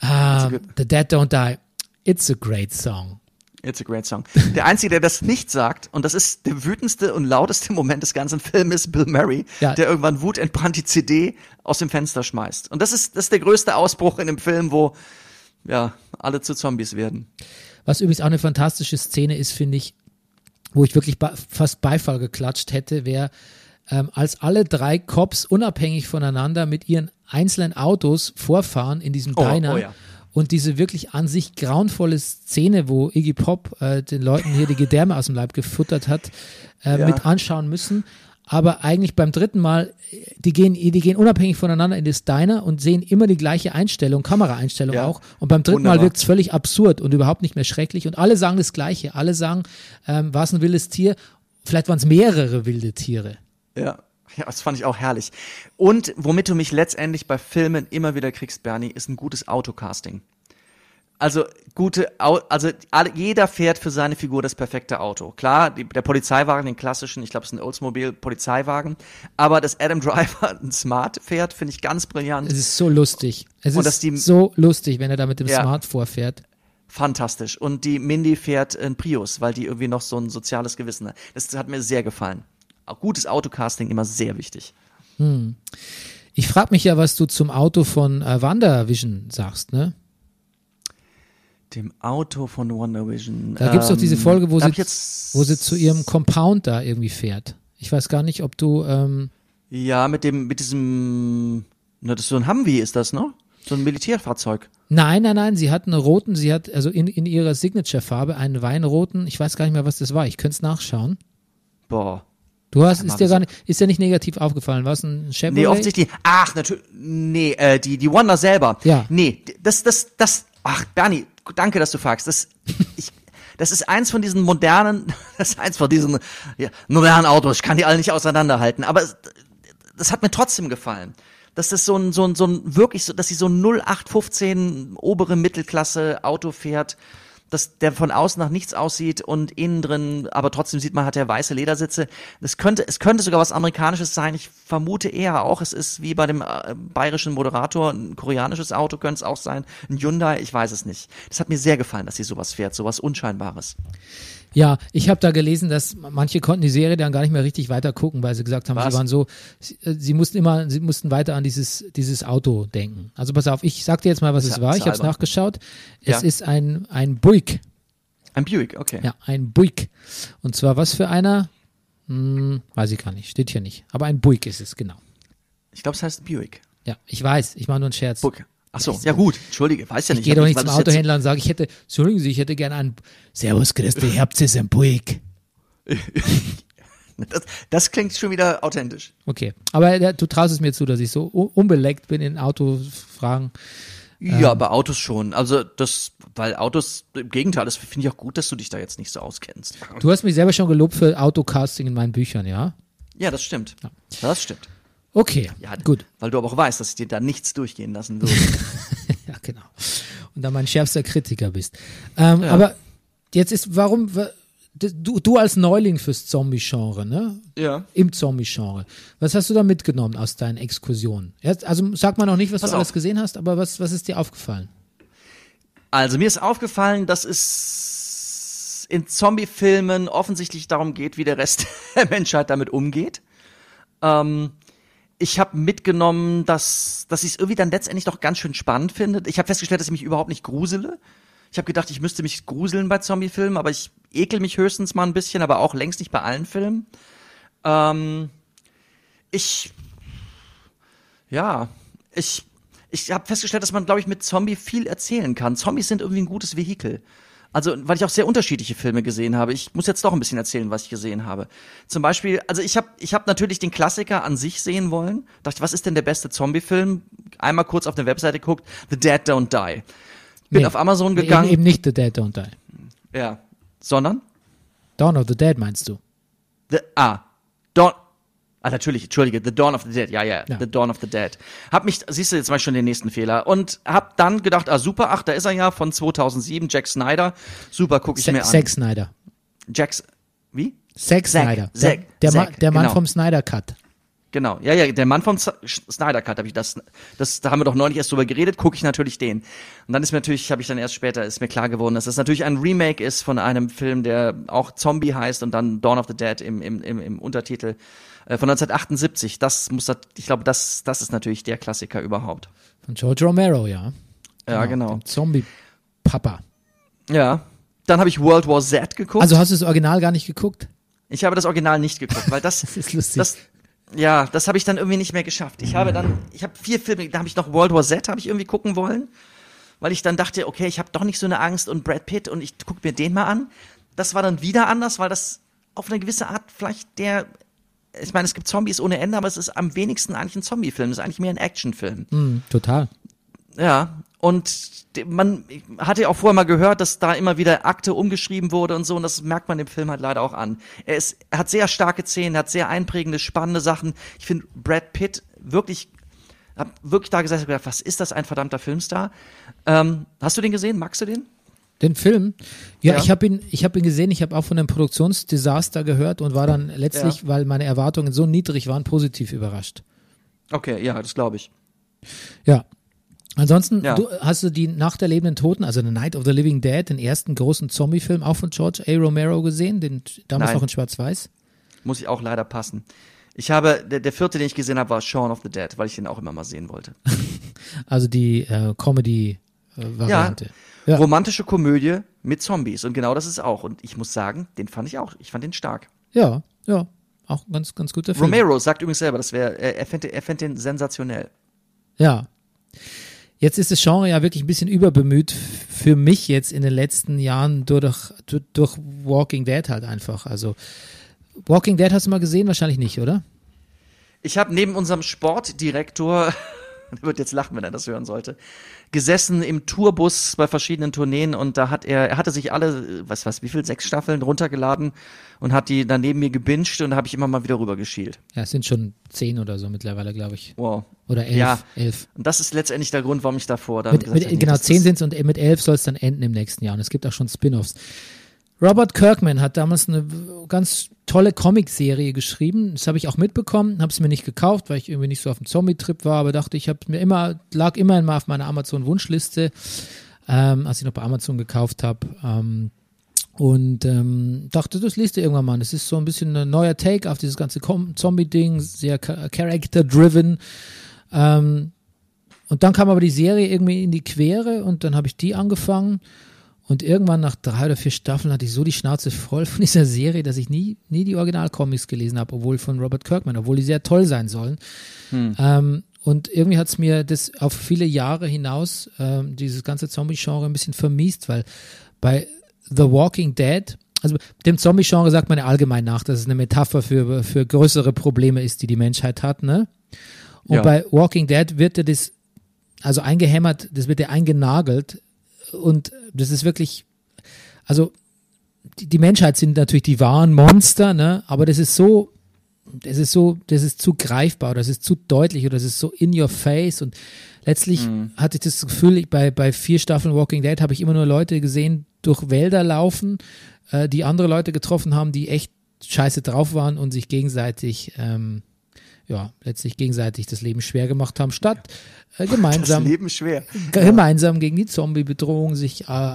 ah. The Dead Don't Die, it's a great song. It's a great song. Der Einzige, der das nicht sagt, und das ist der wütendste und lauteste Moment des ganzen Films, ist Bill Murray, Ja. der irgendwann wutentbrannt die CD aus dem Fenster schmeißt. Und das ist, das ist der größte Ausbruch in dem Film, wo, ja, alle zu Zombies werden. Was übrigens auch eine fantastische Szene ist, finde ich, wo ich wirklich fast Beifall geklatscht hätte, wäre, ähm, als alle drei Cops unabhängig voneinander mit ihren einzelnen Autos vorfahren in diesem Oh, Diner oh ja. und diese wirklich an sich grauenvolle Szene, wo Iggy Pop äh, den Leuten hier die Gedärme aus dem Leib gefuttert hat, äh, Ja. mit anschauen müssen. Aber eigentlich beim dritten Mal, äh, die gehen, die gehen unabhängig voneinander in das Diner und sehen immer die gleiche Einstellung, Kameraeinstellung Ja. auch. Und beim dritten Mal Wunderbar. wirkt es völlig absurd und überhaupt nicht mehr schrecklich. Und alle sagen das Gleiche. Alle sagen, ähm, war es ein wildes Tier? Vielleicht waren es mehrere wilde Tiere. Ja. Ja, das fand ich auch herrlich. Und womit du mich letztendlich bei Filmen immer wieder kriegst, Bernie, ist ein gutes Autocasting. Also gute, Au also jeder fährt für seine Figur das perfekte Auto. Klar, die, der Polizeiwagen, den klassischen, ich glaube, es ist ein Oldsmobile Polizeiwagen, aber dass Adam Driver ein Smart fährt, finde ich ganz brillant. Es ist so lustig. Es Und ist die- so lustig, wenn er da mit dem Ja. Smart vorfährt. Fantastisch. Und die Mindy fährt ein Prius, weil die irgendwie noch so ein soziales Gewissen hat. Das hat mir sehr gefallen. Gutes Autocasting immer sehr wichtig. Ich frage mich ja, was du zum Auto von äh, WandaVision sagst, ne? Dem Auto von Wonder Vision. Da gibt's doch diese ähm, Folge, wo sie, wo sie zu ihrem Compound da irgendwie fährt. Ich weiß gar nicht, ob du, ähm, Ja, mit dem, mit diesem, na, das ist so ein Humvee ist das, ne? So ein Militärfahrzeug. nein, nein, nein, sie hat einen roten, sie hat also in, in ihrer Signature-Farbe einen weinroten, ich weiß gar nicht mehr, was das war, ich könnte es nachschauen. Boah. Du hast, ist dir gar nicht, ist dir nicht negativ aufgefallen, was ein Chevrolet? Nee, offensichtlich. Ach, natürlich. Nee, äh, die, die Wonder selber. Ja. Nee, das, das, das, ach, Bernie, danke, dass du fragst. Das, ich, das ist eins von diesen modernen, das ist eins von diesen ja, modernen Autos. Ich kann die alle nicht auseinanderhalten. Aber das hat mir trotzdem gefallen. Dass das so ein, so ein, so ein, wirklich so, dass sie so ein 0815 obere Mittelklasse Auto fährt, dass der von außen nach nichts aussieht und innen drin, aber trotzdem sieht man, hat er weiße Ledersitze. Das könnte, es könnte sogar was Amerikanisches sein. Ich vermute eher auch, es ist wie bei dem äh, bayerischen Moderator, ein koreanisches Auto könnte es auch sein, ein Hyundai, ich weiß es nicht. Das hat mir sehr gefallen, dass sie sowas fährt, sowas Unscheinbares. Ja, ich habe da gelesen, dass manche konnten die Serie dann gar nicht mehr richtig weiter gucken, weil sie gesagt haben, Was? sie waren so, sie, äh, sie mussten immer, sie mussten weiter an dieses, dieses Auto denken. Also pass auf, ich sag dir jetzt mal, was es war. Ich habe es nachgeschaut. Es Ja. ist ein, ein Buick. Ein Buick, okay. Ja, ein Buick. Und zwar was für einer? Hm, weiß ich gar nicht, steht hier nicht. Aber ein Buick ist es, genau. Ich glaube, es heißt Buick. Ja, ich weiß, ich mache nur einen Scherz. Buick. Ach so, ja gut, entschuldige, weiß ja Ich nicht. gehe hab doch nicht zum Autohändler und sage, ich hätte, entschuldigen Sie, ich hätte gerne einen Servus, Christi, habt jetzt ein Buick. Das, das klingt schon wieder authentisch. Okay, aber äh, du traust es mir zu, dass ich so unbeleckt bin in Autofragen. Ja, bei Autos schon. Also das, weil Autos, im Gegenteil, das finde ich auch gut, dass du dich da jetzt nicht so auskennst. Du hast mich selber schon gelobt für Autocasting in meinen Büchern, ja? Ja, das stimmt. Das stimmt. Okay, Ja, gut. Weil du aber auch weißt, dass ich dir da nichts durchgehen lassen würde. Ja, genau. Und dann mein schärfster Kritiker bist. Ähm, Aber jetzt ist, warum, wa- du, du als Neuling fürs Zombie-Genre, ne? ja. Im Zombie-Genre. Was hast du da mitgenommen aus deinen Exkursionen? Also sag mal noch nicht, was Pass du alles auf. gesehen hast, aber was, was ist dir aufgefallen? Also mir ist aufgefallen, dass es in Zombie-Filmen offensichtlich darum geht, wie der Rest der Menschheit damit umgeht. Ähm, ich habe mitgenommen, dass, dass ich es irgendwie dann letztendlich doch ganz schön spannend finde. Ich habe festgestellt, dass ich mich überhaupt nicht grusele. Ich habe gedacht, ich müsste mich gruseln bei Zombie-Filmen, aber ich ekel mich höchstens mal ein bisschen, aber auch längst nicht bei allen Filmen. Ähm, ich, ja, ich, ich habe festgestellt, dass man, glaube ich, mit Zombie viel erzählen kann. Zombies sind irgendwie ein gutes Vehikel. Also, weil ich auch sehr unterschiedliche Filme gesehen habe. Ich muss jetzt doch ein bisschen erzählen, was ich gesehen habe. Zum Beispiel, also ich habe ich hab natürlich den Klassiker an sich sehen wollen. Dachte, was ist denn der beste Zombie-Film? Einmal kurz auf der Webseite geguckt, The Dead Don't Die. Bin Nee, auf Amazon gegangen. Eben, eben nicht The Dead Don't Die. Ja. Sondern? Dawn of the Dead meinst du? The, ah, Dawn. Ah, natürlich, entschuldige, The Dawn of the Dead, ja, ja, Ja. The Dawn of the Dead. Hab mich, siehst du, jetzt ich schon den nächsten Fehler. Und hab dann gedacht, ah, super, ach, da ist er ja, von 2007, Jack Snyder. Super, guck ich Se mir an. Zack Snyder. Jack, S- wie? Zack Zack, Snyder. Zack, der, der, Zack, Mann, der Mann genau. vom Snyder Cut. Genau, ja, ja, der Mann vom Z Snyder Cut habe ich das, das, da haben wir doch neulich erst drüber geredet, gucke ich natürlich den. Und dann ist mir natürlich, habe ich dann erst später, ist mir klar geworden, dass das natürlich ein Remake ist von einem Film, der auch Zombie heißt und dann Dawn of the Dead im, im, im, im Untertitel äh, von 1978. Das muss, das, ich glaube, das, das ist natürlich der Klassiker überhaupt. Von George Romero, ja. Ja, genau. dem Zombie-Papa. Ja. Dann habe ich World War Z geguckt. Also hast du das Original gar nicht geguckt? ich habe das Original nicht geguckt, weil das, Das ist lustig. das, ja, das habe ich dann irgendwie nicht mehr geschafft. Ich habe dann, ich habe vier Filme, da habe ich noch World War Z, habe ich irgendwie gucken wollen, weil ich dann dachte, okay, ich habe doch nicht so eine Angst und Brad Pitt und ich guck mir den mal an. Das war dann wieder anders, weil das auf eine gewisse Art vielleicht der, ich meine, es gibt Zombies ohne Ende, aber es ist am wenigsten eigentlich ein Zombie-Film, es ist eigentlich mehr ein Actionfilm. Hm, total. Ja, und man hatte ja auch vorher mal gehört, dass da immer wieder Akte umgeschrieben wurde und so, und das merkt man dem Film halt leider auch an. Er, ist, er hat sehr starke Szenen, hat sehr einprägende, spannende Sachen. Ich finde Brad Pitt wirklich, hab wirklich da gedacht, was ist das ein verdammter Filmstar? Ähm, hast du den gesehen? Magst du den? Den Film? Ja, Ja. ich habe ihn, ich habe ihn gesehen. Ich habe auch von einem Produktionsdesaster gehört und war dann letztlich, weil meine Erwartungen so niedrig waren, positiv überrascht. Okay, ja, das glaube ich. Ja. Ansonsten Ja. du, hast du die Nacht der lebenden Toten, also The Night of the Living Dead, den ersten großen Zombie-Film, auch von George A. Romero gesehen, den damals Nein. noch in Schwarz-Weiß. Muss ich auch leider passen. Ich habe, der, der vierte, den ich gesehen habe, war Shaun of the Dead, weil ich den auch immer mal sehen wollte. Also die äh, Comedy-Variante. Ja. Romantische Komödie mit Zombies. Und genau das ist auch. Und ich muss sagen, den fand ich auch. Ich fand den stark. Ja, ja. Auch ein ganz, ganz guter Film. Romero sagt übrigens selber, das wäre, er, er fände er fänd den sensationell. Ja. Jetzt ist das Genre ja wirklich ein bisschen überbemüht für mich jetzt in den letzten Jahren durch, durch, durch Walking Dead halt einfach. Also Walking Dead hast du mal gesehen? Wahrscheinlich nicht, oder? Ich habe neben unserem Sportdirektor, der wird jetzt lachen, wenn er das hören sollte, gesessen im Tourbus bei verschiedenen Tourneen und da hat er, er hatte sich alle, was, was, wie viel, sechs Staffeln runtergeladen und hat die dann neben mir gebinged und da habe ich immer mal wieder rüber geschielt. Ja, es sind schon zehn oder so mittlerweile, glaube ich. Wow. Oder elf. Ja. elf. Und das ist letztendlich der Grund, warum ich davor dann Mit, gesagt mit, habe, genau, zehn sind es und mit elf soll es dann enden im nächsten Jahr. Und es gibt auch schon Spin-offs. Robert Kirkman hat damals eine ganz tolle Comicserie geschrieben. Das habe ich auch mitbekommen, habe es mir nicht gekauft, weil ich irgendwie nicht so auf dem Zombie-Trip war, aber dachte, ich habe mir immer, lag immerhin mal auf meiner Amazon-Wunschliste, ähm, als ich noch bei Amazon gekauft habe. Ähm, und ähm, dachte, das liest du irgendwann mal. Das ist so ein bisschen ein neuer Take auf dieses ganze Zombie-Ding, sehr cha- character-driven. Ähm, und dann kam aber die Serie irgendwie in die Quere und dann habe ich die angefangen. Und irgendwann nach drei oder vier Staffeln hatte ich so die Schnauze voll von dieser Serie, dass ich nie, nie die Originalcomics gelesen habe, obwohl von Robert Kirkman, obwohl die sehr toll sein sollen. Ähm, und irgendwie hat es mir das auf viele Jahre hinaus, ähm, dieses ganze Zombie-Genre ein bisschen vermiest, weil bei The Walking Dead, also dem Zombie-Genre sagt man ja allgemein nach, dass es eine Metapher für, für größere Probleme ist, die die Menschheit hat, ne? Und Ja. bei Walking Dead wird ja das, also eingehämmert, das wird ja eingenagelt und das ist wirklich, also die, die Menschheit sind natürlich die wahren Monster, ne? Aber das ist so, das ist so, das ist zu greifbar, das ist zu deutlich oder das ist so in your face und letztlich hatte ich das Gefühl, ich, bei, bei vier Staffeln Walking Dead habe ich immer nur Leute gesehen, durch Wälder laufen, äh, die andere Leute getroffen haben, die echt scheiße drauf waren und sich gegenseitig, ähm, ja, letztlich gegenseitig das Leben schwer gemacht haben, statt äh, Das gemeinsam Leben schwer. gemeinsam gegen die Zombie-Bedrohung sich, äh,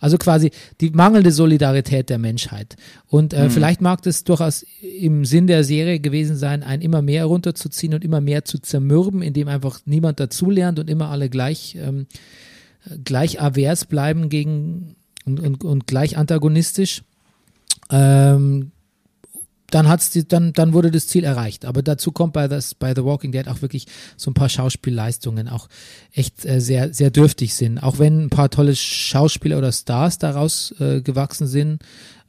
also quasi die mangelnde Solidarität der Menschheit. Und äh, vielleicht mag das durchaus im Sinn der Serie gewesen sein, einen immer mehr runterzuziehen und immer mehr zu zermürben, indem einfach niemand dazulernt und immer alle gleich, ähm, gleich avers bleiben gegen und, und, und gleich antagonistisch. Ähm, dann hat's die, dann, dann wurde das Ziel erreicht. Aber dazu kommt bei, das, bei The Walking Dead auch wirklich so ein paar Schauspielleistungen, auch echt äh, sehr, sehr dürftig sind. Auch wenn ein paar tolle Schauspieler oder Stars daraus äh, gewachsen sind,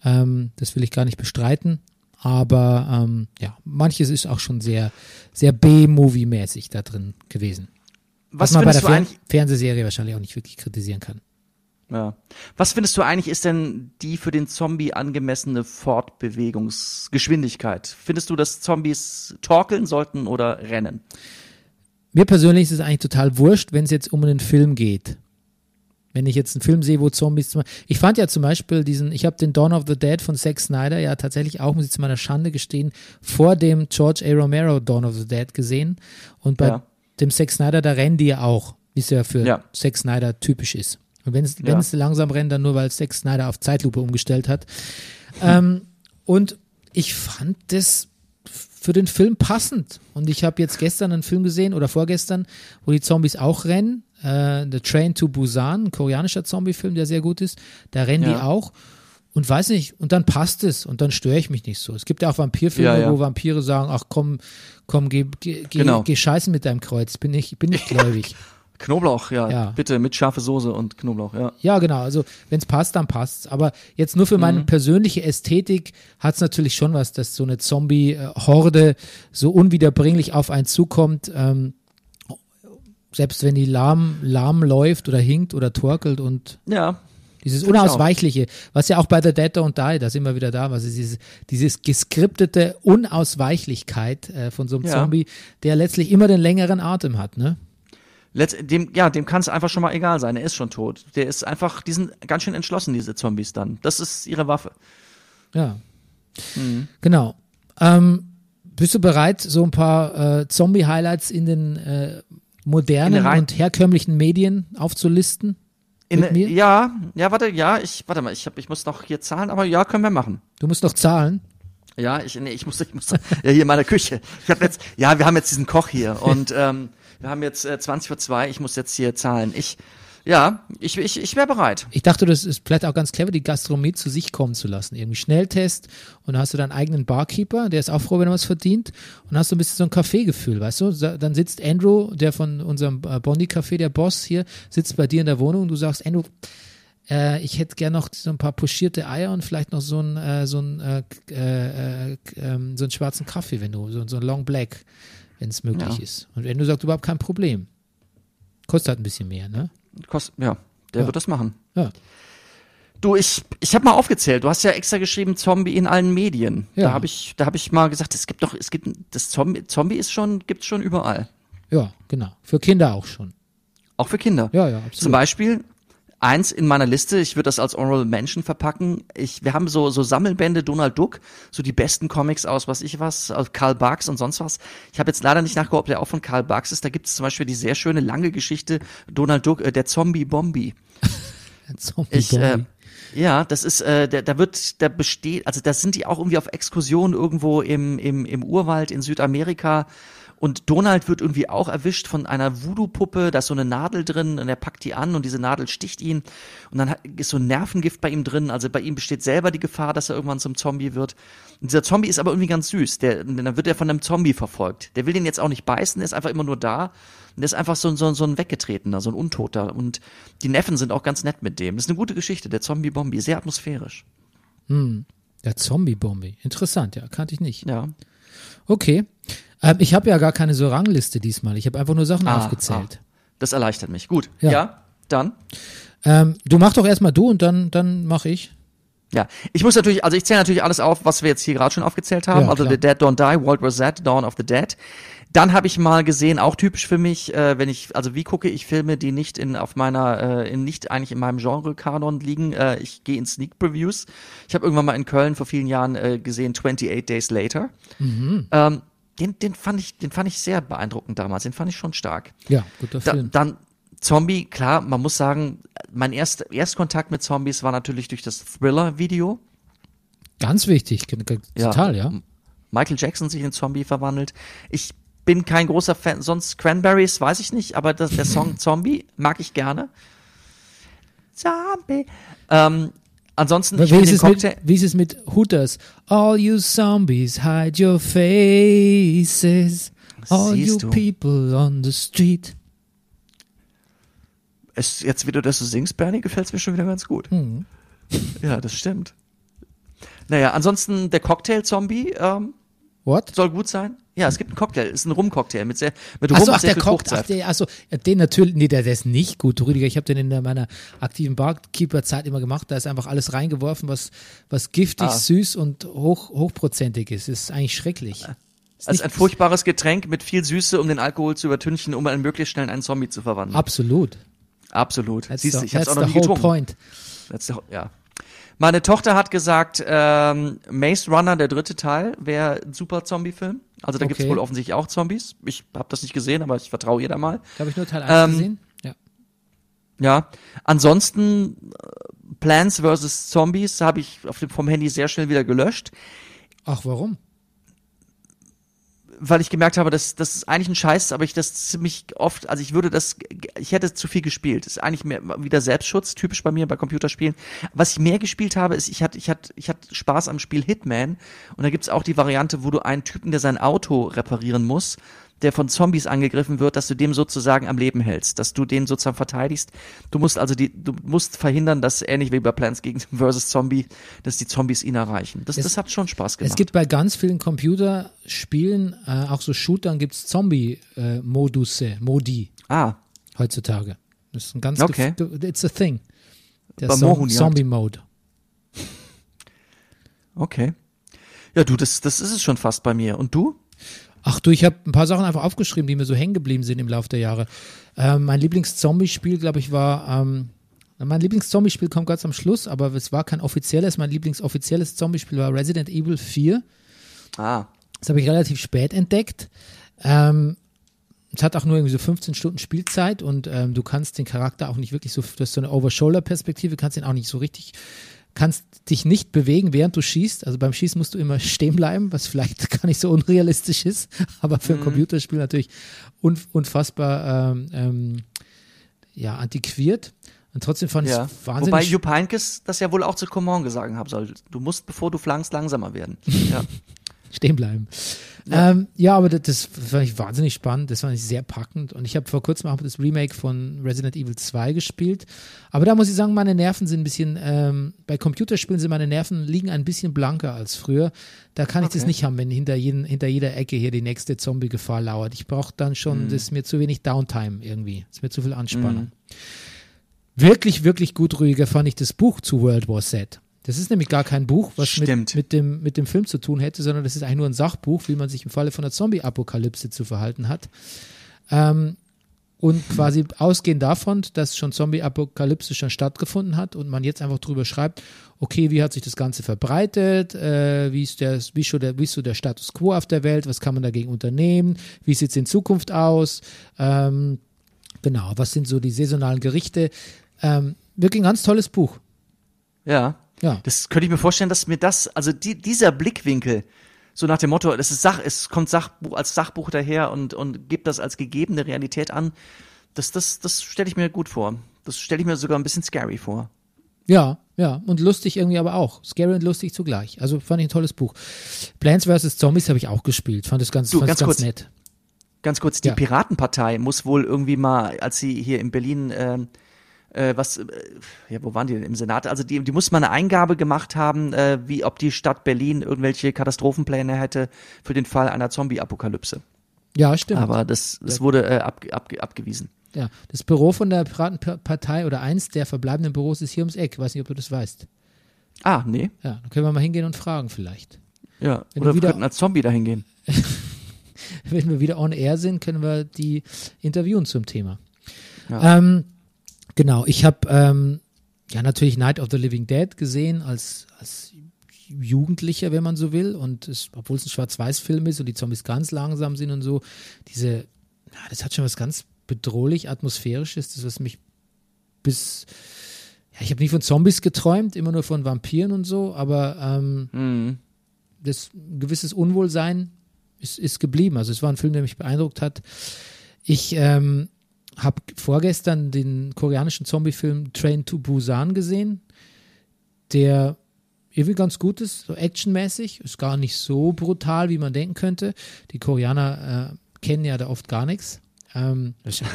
ähm, das will ich gar nicht bestreiten. Aber ähm, ja, manches ist auch schon sehr, sehr B-Movie-mäßig da drin gewesen. Was man bei der Fer Fernsehserie wahrscheinlich auch nicht wirklich kritisieren kann. Ja. Was findest du eigentlich ist denn die für den Zombie angemessene Fortbewegungsgeschwindigkeit? Findest du, dass Zombies torkeln sollten oder rennen? Mir persönlich ist es eigentlich total wurscht, wenn es jetzt um einen Film geht. Wenn ich jetzt einen Film sehe, wo Zombies zum Ich fand ja zum Beispiel diesen, ich habe den Dawn of the Dead von Zack Snyder ja tatsächlich auch, muss ich zu meiner Schande gestehen, vor dem George A. Romero Dawn of the Dead gesehen. Und bei Ja. dem Zack Snyder, da rennen die ja auch, wie es ja für Ja. Zack Snyder typisch ist. Und wenn es, Ja. langsam rennt, dann nur, weil Zack Snyder auf Zeitlupe umgestellt hat. Ähm, und ich fand das für den Film passend. Und ich habe jetzt gestern einen Film gesehen oder vorgestern, wo die Zombies auch rennen. Äh, The Train to Busan, ein koreanischer Zombie-Film, der sehr gut ist. Da rennen die Ja. auch. Und weiß nicht, und dann passt es und dann störe ich mich nicht so. Es gibt ja auch Vampirfilme, Ja, ja. wo Vampire sagen, ach komm, komm, geh, geh, geh, Genau. geh scheißen mit deinem Kreuz, bin ich, bin nicht gläubig. Knoblauch, ja, Ja. bitte mit scharfe Soße und Knoblauch, ja. Ja, genau. Also wenn es passt, dann passt's. Aber jetzt nur für meine persönliche Ästhetik hat's natürlich schon was, dass so eine Zombie-Horde so unwiederbringlich auf einen zukommt. Ähm, selbst wenn die lahm, lahm läuft oder hinkt oder torkelt und Ja, dieses. Unausweichliche, was ja auch bei The Dead Don't Die, da sind wir wieder da, was ist dieses, dieses geskriptete Unausweichlichkeit äh, von so einem Ja. Zombie, der letztlich immer den längeren Atem hat, ne? Letzt, dem, ja, dem kann es einfach schon mal egal sein. Er ist schon tot. Der ist einfach, die sind ganz schön entschlossen, diese Zombies dann. Das ist ihre Waffe. Ja. Mhm. Genau. Ähm, bist du bereit, so ein paar äh, Zombie-Highlights in den äh, modernen In und herkömmlichen Medien aufzulisten? In, Mit mir? Ja, ja, warte, ja, ich, warte mal, ich, hab, ich muss noch hier zahlen, aber ja, können wir machen. Du musst noch zahlen. Ja, ich, nee, ich muss, ich muss, ja, hier in meiner Küche. Ich habe jetzt, ja, wir haben jetzt diesen Koch hier und ähm, wir haben jetzt äh, 20 vor 2, ich muss jetzt hier zahlen. Ich, ja, ich, ich, ich wäre bereit. Ich dachte, das ist vielleicht auch ganz clever, die Gastronomie zu sich kommen zu lassen. Irgendwie Schnelltest und dann hast du deinen eigenen Barkeeper, der ist auch froh, wenn er was verdient. Und dann hast du ein bisschen so ein Kaffeegefühl, weißt du? Dann sitzt Andrew, der von unserem äh, Bondi-Café, der Boss hier, sitzt bei dir in der Wohnung und du sagst, Andrew, äh, ich hätte gern noch so ein paar pochierte Eier und vielleicht noch so einen, äh, so einen, äh, äh, äh, ähm, so einen schwarzen Kaffee, wenn du, so, so ein Long Black, wenn es möglich Ja. ist. Und Andrew sagt überhaupt kein Problem. Kostet halt ein bisschen mehr, ne? Kost, ja, der Ja. wird das machen. Ja. Du, ich, ich habe mal aufgezählt. Du hast ja extra geschrieben Zombie in allen Medien. Ja. Da habe ich, da habe ich mal gesagt, es gibt doch, es gibt das Zombie, Zombie ist schon, gibt's schon überall, Ja, genau. Für Kinder auch schon. auch für Kinder. Ja, ja, absolut. Zum Beispiel eins in meiner Liste. Ich würde das als Oral Mention verpacken. Ich, wir haben so so Sammelbände Donald Duck, so die besten Comics aus was ich was, aus Karl Barks und sonst was. Ich habe jetzt leider nicht nachgeguckt, ob der auch von Karl Barks ist. Da gibt es zum Beispiel die sehr schöne lange Geschichte Donald Duck, äh, der Zombie Bombi. Zombie Ich, äh, Bombi. ja, das ist, äh, da, da wird, da besteht, also da sind die auch irgendwie auf Exkursion irgendwo im, im, im Urwald in Südamerika. Und Donald wird irgendwie auch erwischt von einer Voodoo-Puppe, da ist so eine Nadel drin und er packt die an und diese Nadel sticht ihn. Und dann ist so ein Nervengift bei ihm drin, also bei ihm besteht selber die Gefahr, dass er irgendwann zum Zombie wird. Und dieser Zombie ist aber irgendwie ganz süß, der, dann wird er von einem Zombie verfolgt. Der will den jetzt auch nicht beißen, der ist einfach immer nur da. Und der ist einfach so, ein- so, so ein Weggetretener, so ein Untoter. Und die Neffen sind auch ganz nett mit dem. Das ist eine gute Geschichte, der Zombie-Bombi, sehr atmosphärisch. Der Zombie-Bombi. Interessant, ja, kannte ich nicht. Ja. Okay. Ähm, ich habe ja gar keine so Rangliste diesmal. Ich habe einfach nur Sachen Ah, aufgezählt. Das erleichtert mich. Gut. Ja. Ja, dann. Ähm, du mach doch erstmal du und dann, dann mache ich. Ja, ich muss natürlich, also ich zähle natürlich alles auf, was wir jetzt hier gerade schon aufgezählt haben. Ja, also. The Dead Don't Die, World War Z, Dawn of the Dead. Dann habe ich mal gesehen, auch typisch für mich, äh, wenn ich, also wie gucke ich Filme, die nicht in auf meiner, äh, in, nicht eigentlich in meinem Genre-Kanon liegen. Äh, ich gehe in Sneak Previews. Ich habe irgendwann mal in Köln vor vielen Jahren äh, gesehen 28 Days Later. Mhm. Ähm, den, den fand ich, den fand ich sehr beeindruckend damals. Den fand ich schon stark. Ja, guter Da, Film. dann Zombie, klar, man muss sagen, mein erst, Erstkontakt mit Zombies war natürlich durch das Thriller-Video. Ganz wichtig. G- Ja. Total, ja. Michael Jackson sich in Zombie verwandelt. Ich bin kein großer Fan, sonst Cranberries weiß ich nicht, aber das, der Song Zombie mag ich gerne. Zombie. Ähm, ansonsten, ich Wie ist, es mit, wie ist es mit Hooters? All you zombies, hide your faces. All you Siehst du. people on the street. es, jetzt, wie du das so singst, Bernie, gefällt es mir schon wieder ganz gut. Mhm. Ja, das stimmt. Naja, ansonsten der Cocktail-Zombie ähm, What? soll gut sein. Ja, es gibt einen Cocktail, ist ein Rum-Cocktail mit sehr, mit Rum ach, sehr der Cocktail. Ach, der, ja, den natürlich, nee, der, der ist nicht gut, Rüdiger. Ich habe den in meiner aktiven Barkeeper-Zeit immer gemacht. Da ist einfach alles reingeworfen, was, was giftig, Ah. süß und hoch, hochprozentig ist. ist eigentlich schrecklich. Ist Also ein furchtbares Getränk mit viel Süße, um den Alkohol zu übertünchen, um einen möglichst schnell in einen Zombie zu verwandeln. Absolut. Absolut. That's Siehst du, ich hab's auch noch nie getrunken. point. That's the, ja. Meine Tochter hat gesagt, ähm, Maze Runner, der dritte Teil, wäre ein super Zombie-Film. Also da Okay. wohl offensichtlich auch Zombies. Ich habe das nicht gesehen, aber ich vertraue ihr da mal. Da habe ich nur Teil 1 Ähm, gesehen. Ja. Ja. Ansonsten äh, Plants vs. Zombies habe ich auf dem, vom Handy sehr schnell wieder gelöscht, Ach, warum? Weil ich gemerkt habe, dass das ist eigentlich ein Scheiß, aber ich das ziemlich oft, also ich würde das, ich hätte zu viel gespielt. Das ist eigentlich mehr wieder Selbstschutz, typisch bei mir bei Computerspielen. Was ich mehr gespielt habe, ist, ich hatte, ich hatte, ich hatte Spaß am Spiel Hitman und da gibt's auch die Variante, wo du einen Typen, der sein Auto reparieren muss, der von Zombies angegriffen wird, dass du dem sozusagen am Leben hältst, dass du den sozusagen verteidigst. Du musst also die, du musst verhindern, dass ähnlich wie bei Plants gegen versus Zombie, dass die Zombies ihn erreichen. Das, Es- das hat schon Spaß gemacht. Es gibt bei ganz vielen Computerspielen, äh, auch so Shootern, gibt's Zombie-Modusse, Modi ah, heutzutage. Das ist ein ganz, Okay. it's a thing. Der Mohunjagd. Zombie-Mode. okay. Ja, du, das, das ist es schon fast bei mir. Und du? Ach du, ich habe ein paar Sachen einfach aufgeschrieben, die mir so hängen geblieben sind im Laufe der Jahre. Ähm, mein Lieblings-Zombie-Spiel, glaube ich, war, ähm, mein Lieblings-Zombie-Spiel kommt ganz am Schluss, aber es war kein offizielles. Mein Lieblings-offizielles Zombie-Spiel war Resident Evil 4. Ah, Das habe ich relativ spät entdeckt. Ähm, es hat auch nur irgendwie so 15 Stunden Spielzeit und ähm, du kannst den Charakter auch nicht wirklich so, du hast so eine Over-Shoulder-Perspektive, kannst ihn auch nicht so richtig, kannst dich nicht bewegen, während du schießt. Also beim Schießen musst du immer stehen bleiben, was vielleicht gar nicht so unrealistisch ist, aber für ein Computerspiel natürlich un, unfassbar ähm, ähm, ja, antiquiert. Und trotzdem fand ich ja. es wahnsinnig Wobei Jupp Heynckes das ja wohl auch zu Command gesagt haben soll. Du musst, bevor du flankst, langsamer werden. Ja. stehen bleiben. Ja, ähm, ja aber das, das fand ich wahnsinnig spannend, das fand ich sehr packend und ich habe vor kurzem auch das Remake von Resident Evil 2 gespielt, aber da muss ich sagen, meine Nerven sind ein bisschen, ähm, bei Computerspielen sind meine Nerven liegen ein bisschen blanker als früher, da kann ich das Okay. nicht haben, wenn hinter, jeden, hinter jeder Ecke hier die nächste Zombie-Gefahr lauert. Ich brauche dann schon, das ist mir zu wenig Downtime irgendwie, das ist mir zu viel Anspannung. Wirklich, wirklich gut, Rüdiger, fand ich das Buch zu World War Z. Das ist nämlich gar kein Buch, was mit, mit, dem, mit dem Film zu tun hätte, sondern das ist eigentlich nur ein Sachbuch, wie man sich im Falle von einer Zombie-Apokalypse zu verhalten hat. Ähm, und quasi ausgehend davon, dass schon Zombie-Apokalypse schon stattgefunden hat und man jetzt einfach drüber schreibt, okay, wie hat sich das Ganze verbreitet, äh, wie, ist der, wie, ist so der, wie ist so der Status quo auf der Welt, was kann man dagegen unternehmen, wie sieht es in Zukunft aus, ähm, genau, was sind so die saisonalen Gerichte. Ähm, wirklich ein ganz tolles Buch. Ja. Ja. Das könnte ich mir vorstellen, dass mir das, also die, dieser Blickwinkel, so nach dem Motto, das ist Sach, es kommt Sachbuch, als Sachbuch daher und, und gibt das als gegebene Realität an, das, das, das stelle ich mir gut vor. Das stelle ich mir sogar ein bisschen scary vor. Ja, ja, und lustig irgendwie aber auch. Scary und lustig zugleich. Also fand ich ein tolles Buch. Plants vs. Zombies habe ich auch gespielt. Fand es ganz, Du, fand ganz ganz kurz. nett. Ganz kurz, die Ja. Piratenpartei muss wohl irgendwie mal, als sie hier in Berlin, ähm, äh, was, äh, ja, wo waren die denn im Senat? Also die, die muss mal eine Eingabe gemacht haben, äh, wie ob die Stadt Berlin irgendwelche Katastrophenpläne hätte für den Fall einer Zombie-Apokalypse. Ja, stimmt. Aber das, das wurde äh, ab, ab, abgewiesen. ja, das Büro von der Piratenpartei oder eins der verbleibenden Büros ist hier ums Eck. Weiß nicht, ob du das weißt. Ah, nee. Ja, dann können wir mal hingehen und fragen vielleicht. Ja. Wenn Oder wir wieder- könnten als Zombie dahin gehen. Wenn wir wieder on air sind, können wir die interviewen zum Thema. Ja. Ähm, genau, ich habe ähm, ja natürlich Night of the Living Dead gesehen als, als Jugendlicher, wenn man so will. Und es, obwohl es ein Schwarz-Weiß-Film ist und die Zombies ganz langsam sind und so, diese, ja, das hat schon was ganz bedrohlich atmosphärisches, das was mich bis ja, ich habe nie von Zombies geträumt, immer nur von Vampiren und so, aber ähm, Mhm. das ein gewisses Unwohlsein ist, ist geblieben. Also es war ein Film, der mich beeindruckt hat. Ich ähm, habe vorgestern den koreanischen Zombie-Film Train to Busan gesehen, der irgendwie ganz gut ist, so actionmäßig, ist gar nicht so brutal, wie man denken könnte. Die Koreaner äh, kennen ja da oft gar nichts. Ähm, das ist ja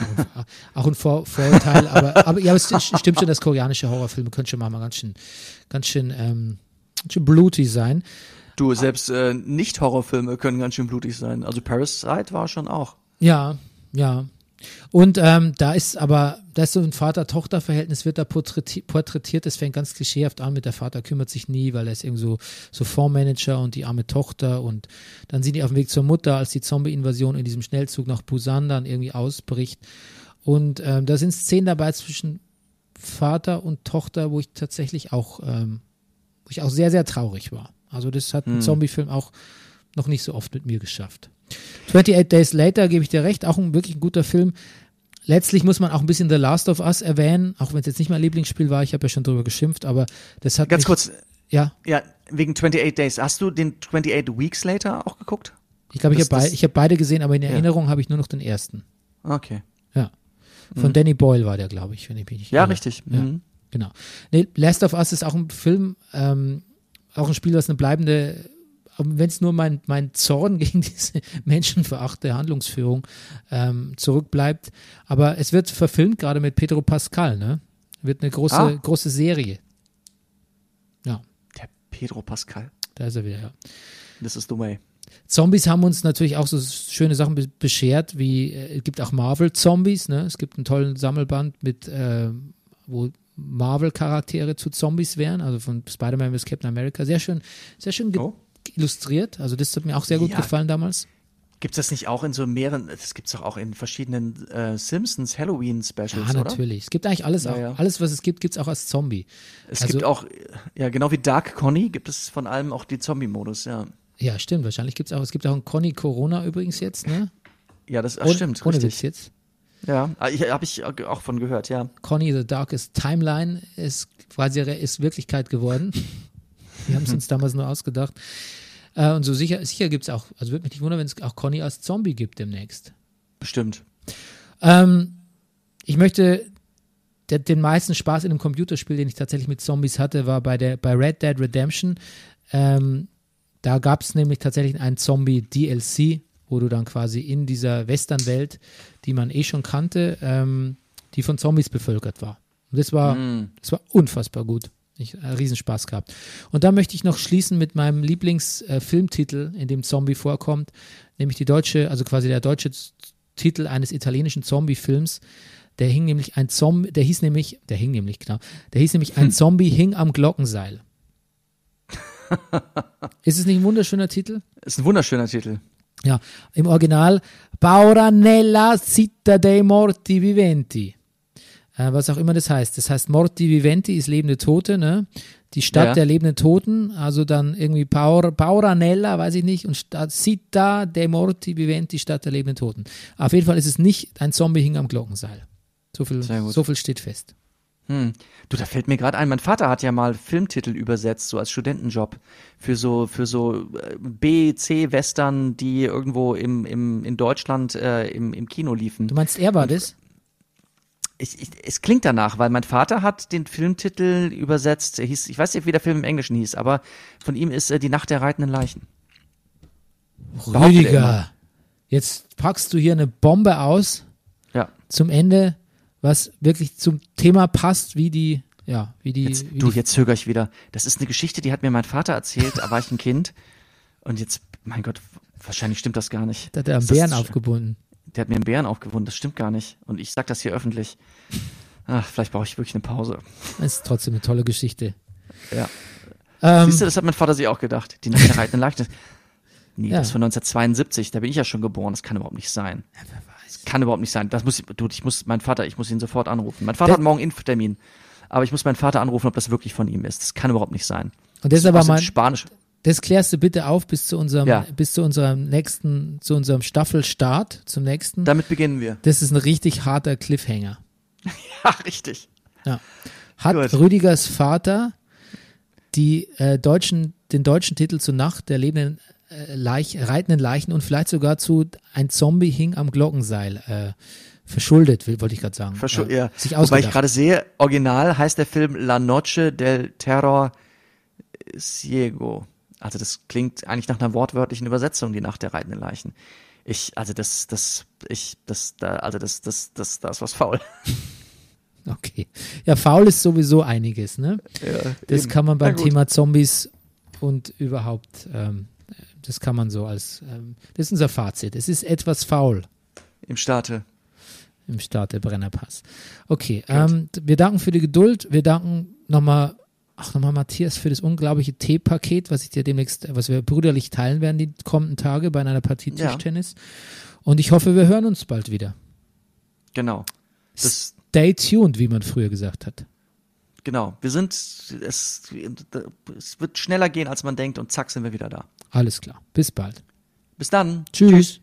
auch ein, Vor Vorurteil, aber, aber ja, es st- stimmt schon, dass koreanische Horrorfilme können schon mal ganz schön, ganz schön, ähm, ganz schön blutig sein. Du, selbst äh, Nicht-Horrorfilme können ganz schön blutig sein. Also Parasite war schon auch. Ja, ja. Und ähm, da ist aber, da ist so ein Vater-Tochter-Verhältnis, wird da porträti- porträtiert, das fängt ganz klischeehaft an mit der Vater kümmert sich nie, weil er ist irgendwie so, so Fondsmanager und die arme Tochter und dann sind die auf dem Weg zur Mutter, als die Zombie-Invasion in diesem Schnellzug nach Busan dann irgendwie ausbricht. Und ähm, da sind Szenen dabei zwischen Vater und Tochter, wo ich tatsächlich auch, ähm, wo ich auch sehr, sehr traurig war. Also das hat ein Zombie-Film auch noch nicht so oft mit mir geschafft. 28 Days Later gebe ich dir recht, auch ein wirklich guter Film. Letztlich muss man auch ein bisschen The Last of Us erwähnen, auch wenn es jetzt nicht mein Lieblingsspiel war, ich habe ja schon drüber geschimpft, aber das hat Ganz kurz, ja, ja, wegen 28 Days. Hast du den 28 Weeks Later auch geguckt? ich glaube, ich habe ich hab beide gesehen, aber in Ja. Erinnerung habe ich nur noch den ersten. Okay. Ja. Von Danny Boyle war der, glaube ich, wenn ich mich nicht Mhm. Ja, irre. richtig. Ja. Mhm. Genau. Nee, Last of Us ist auch ein Film, ähm, auch ein Spiel, das eine bleibende, wenn es nur mein, mein Zorn gegen diese menschenverachte Handlungsführung ähm, zurückbleibt. Aber es wird verfilmt, gerade mit Pedro Pascal, ne? Wird eine große, Ah. große Serie. Ja, Der Pedro Pascal. da ist er wieder, ja. This is the way. Zombies haben uns natürlich auch so schöne Sachen be beschert, wie äh, es gibt auch Marvel-Zombies, ne? Es gibt einen tollen Sammelband mit, äh, wo Marvel-Charaktere zu Zombies wären, also von Spider-Man bis Captain America. Sehr schön, sehr schön ge- Oh. Illustriert. Also das hat mir auch sehr gut Ja. gefallen damals. Gibt es das nicht auch in so mehreren, das gibt es doch auch in verschiedenen äh, Simpsons Halloween-Specials, Ja, oder? natürlich. Es gibt eigentlich alles Ja, auch. ja. Alles, was es gibt, gibt es auch als Zombie. Es Also- gibt auch, ja, genau wie Dark Conny gibt es von allem auch die Zombie-Modus, ja. Ja, stimmt. Wahrscheinlich gibt es auch. Es gibt auch einen Conny Corona übrigens jetzt, ne? Ja, das ach, Ohne- stimmt, Ohne richtig. Witz jetzt. Ja, Ah, habe ich auch von gehört, ja. Conny the Darkest Timeline ist quasi ist Wirklichkeit geworden. Wir haben es uns damals nur ausgedacht. Äh, und so sicher, sicher gibt es auch, also würde mich nicht wundern, wenn es auch Conny als Zombie gibt demnächst. Bestimmt. Ähm, ich möchte der, den meisten Spaß in einem Computerspiel, den ich tatsächlich mit Zombies hatte, war bei der bei Red Dead Redemption. Ähm, da gab es nämlich tatsächlich einen Zombie-DLC, wo du dann quasi in dieser Western-Welt, die man eh schon kannte, ähm, die von Zombies bevölkert war. Und das war, das war unfassbar gut. Ich einen Riesenspaß gehabt. Und da möchte ich noch schließen mit meinem Lieblingsfilmtitel, in dem Zombie vorkommt, nämlich die deutsche, also quasi der deutsche Titel eines italienischen Zombie-Films. Der hing nämlich ein Zombie, der hieß nämlich, der hing nämlich, genau, der hieß nämlich ein Zombie hing am Glockenseil. Ist es nicht ein wunderschöner Titel? Ist ein wunderschöner Titel. Ja, im Original Paura nella città dei morti viventi. Äh, was auch immer das heißt. Das heißt, Morti viventi ist lebende Tote, ne? Die Stadt Ja. der lebenden Toten, also dann irgendwie Paura, Paura nella, weiß ich nicht, und Città dei morti viventi, Stadt der lebenden Toten. Auf jeden Fall ist es nicht ein Zombie hing am Glockenseil. So viel, so viel steht fest. Hm. Du, da fällt mir gerade ein, mein Vater hat ja mal Filmtitel übersetzt, so als Studentenjob, für so, für so äh, B, C-Western, die irgendwo im, im, in Deutschland äh, im, im Kino liefen. Du meinst, er war das? Ich, ich, es klingt danach, weil mein Vater hat den Filmtitel übersetzt, er hieß, ich weiß nicht, wie der Film im Englischen hieß, aber von ihm ist äh, Die Nacht der reitenden Leichen. Er. Rüdiger, jetzt packst du hier eine Bombe aus. Ja. zum Ende, was wirklich zum Thema passt, wie die, ja, wie die, Jetzt, wie du, die jetzt zögere ich wieder. Das ist eine Geschichte, die hat mir mein Vater erzählt, da war ich ein Kind. Und jetzt, mein Gott, wahrscheinlich stimmt das gar nicht. da hat er das- Bären aufgebunden. Der hat mir einen Bären aufgewunden, das stimmt gar nicht. Und ich sag das hier öffentlich. Ach, vielleicht brauche ich wirklich eine Pause. Das ist trotzdem eine tolle Geschichte. Ja. Ähm, Siehst du, das hat mein Vater sich auch gedacht. Die Nacht der reitenden Leichen. Nee, Ja. das ist von 1972, da bin ich ja schon geboren, das kann überhaupt nicht sein. Das kann überhaupt nicht sein. Das muss, du, ich muss, mein Vater, ich muss ihn sofort anrufen. Mein Vater Der- hat morgen Impftermin. Aber ich muss meinen Vater anrufen, ob das wirklich von ihm ist. Das kann überhaupt nicht sein. und das ist aber mal, Spanisch. Das klärst du bitte auf bis zu unserem, Ja. bis zu unserem nächsten, zu unserem Staffelstart, zum nächsten. Damit beginnen wir. Das ist ein richtig harter Cliffhanger. Ja, richtig. Ja. Hat Gut. Rüdigers Vater die äh, deutschen, den deutschen Titel zur Nacht der lebenden äh, Leich, reitenden Leichen und vielleicht sogar zu ein Zombie hing am Glockenseil äh, verschuldet, wollte ich gerade sagen. Verschu ja. Sich Wobei ich gerade sehe, original heißt der Film La Noche del Terror Ciego. Also das klingt eigentlich nach einer wortwörtlichen Übersetzung, die Nacht der reitenden Leichen. Ich, also das, das, ich, das, da, also das, das, das, da ist was faul. Okay. Ja, faul ist sowieso einiges, ne? Ja, Das eben. kann man beim. Thema Zombies und überhaupt, ähm, das kann man so als, ähm, das ist unser Fazit. Es ist etwas faul Im Staate. im Start der Brennerpass. Okay, ähm, wir danken für die Geduld. Wir danken nochmal, Ach nochmal Matthias für das unglaubliche Teepaket, was ich dir demnächst, äh, was wir brüderlich teilen werden die kommenden Tage bei einer Partie Tischtennis. Ja. Und ich hoffe, wir hören uns bald wieder. Genau. Das Stay tuned, wie man früher gesagt hat. Genau, wir sind, es, es wird schneller gehen, als man denkt und zack sind wir wieder da. Alles klar, bis bald. Bis dann. Tschüss. Tschüss.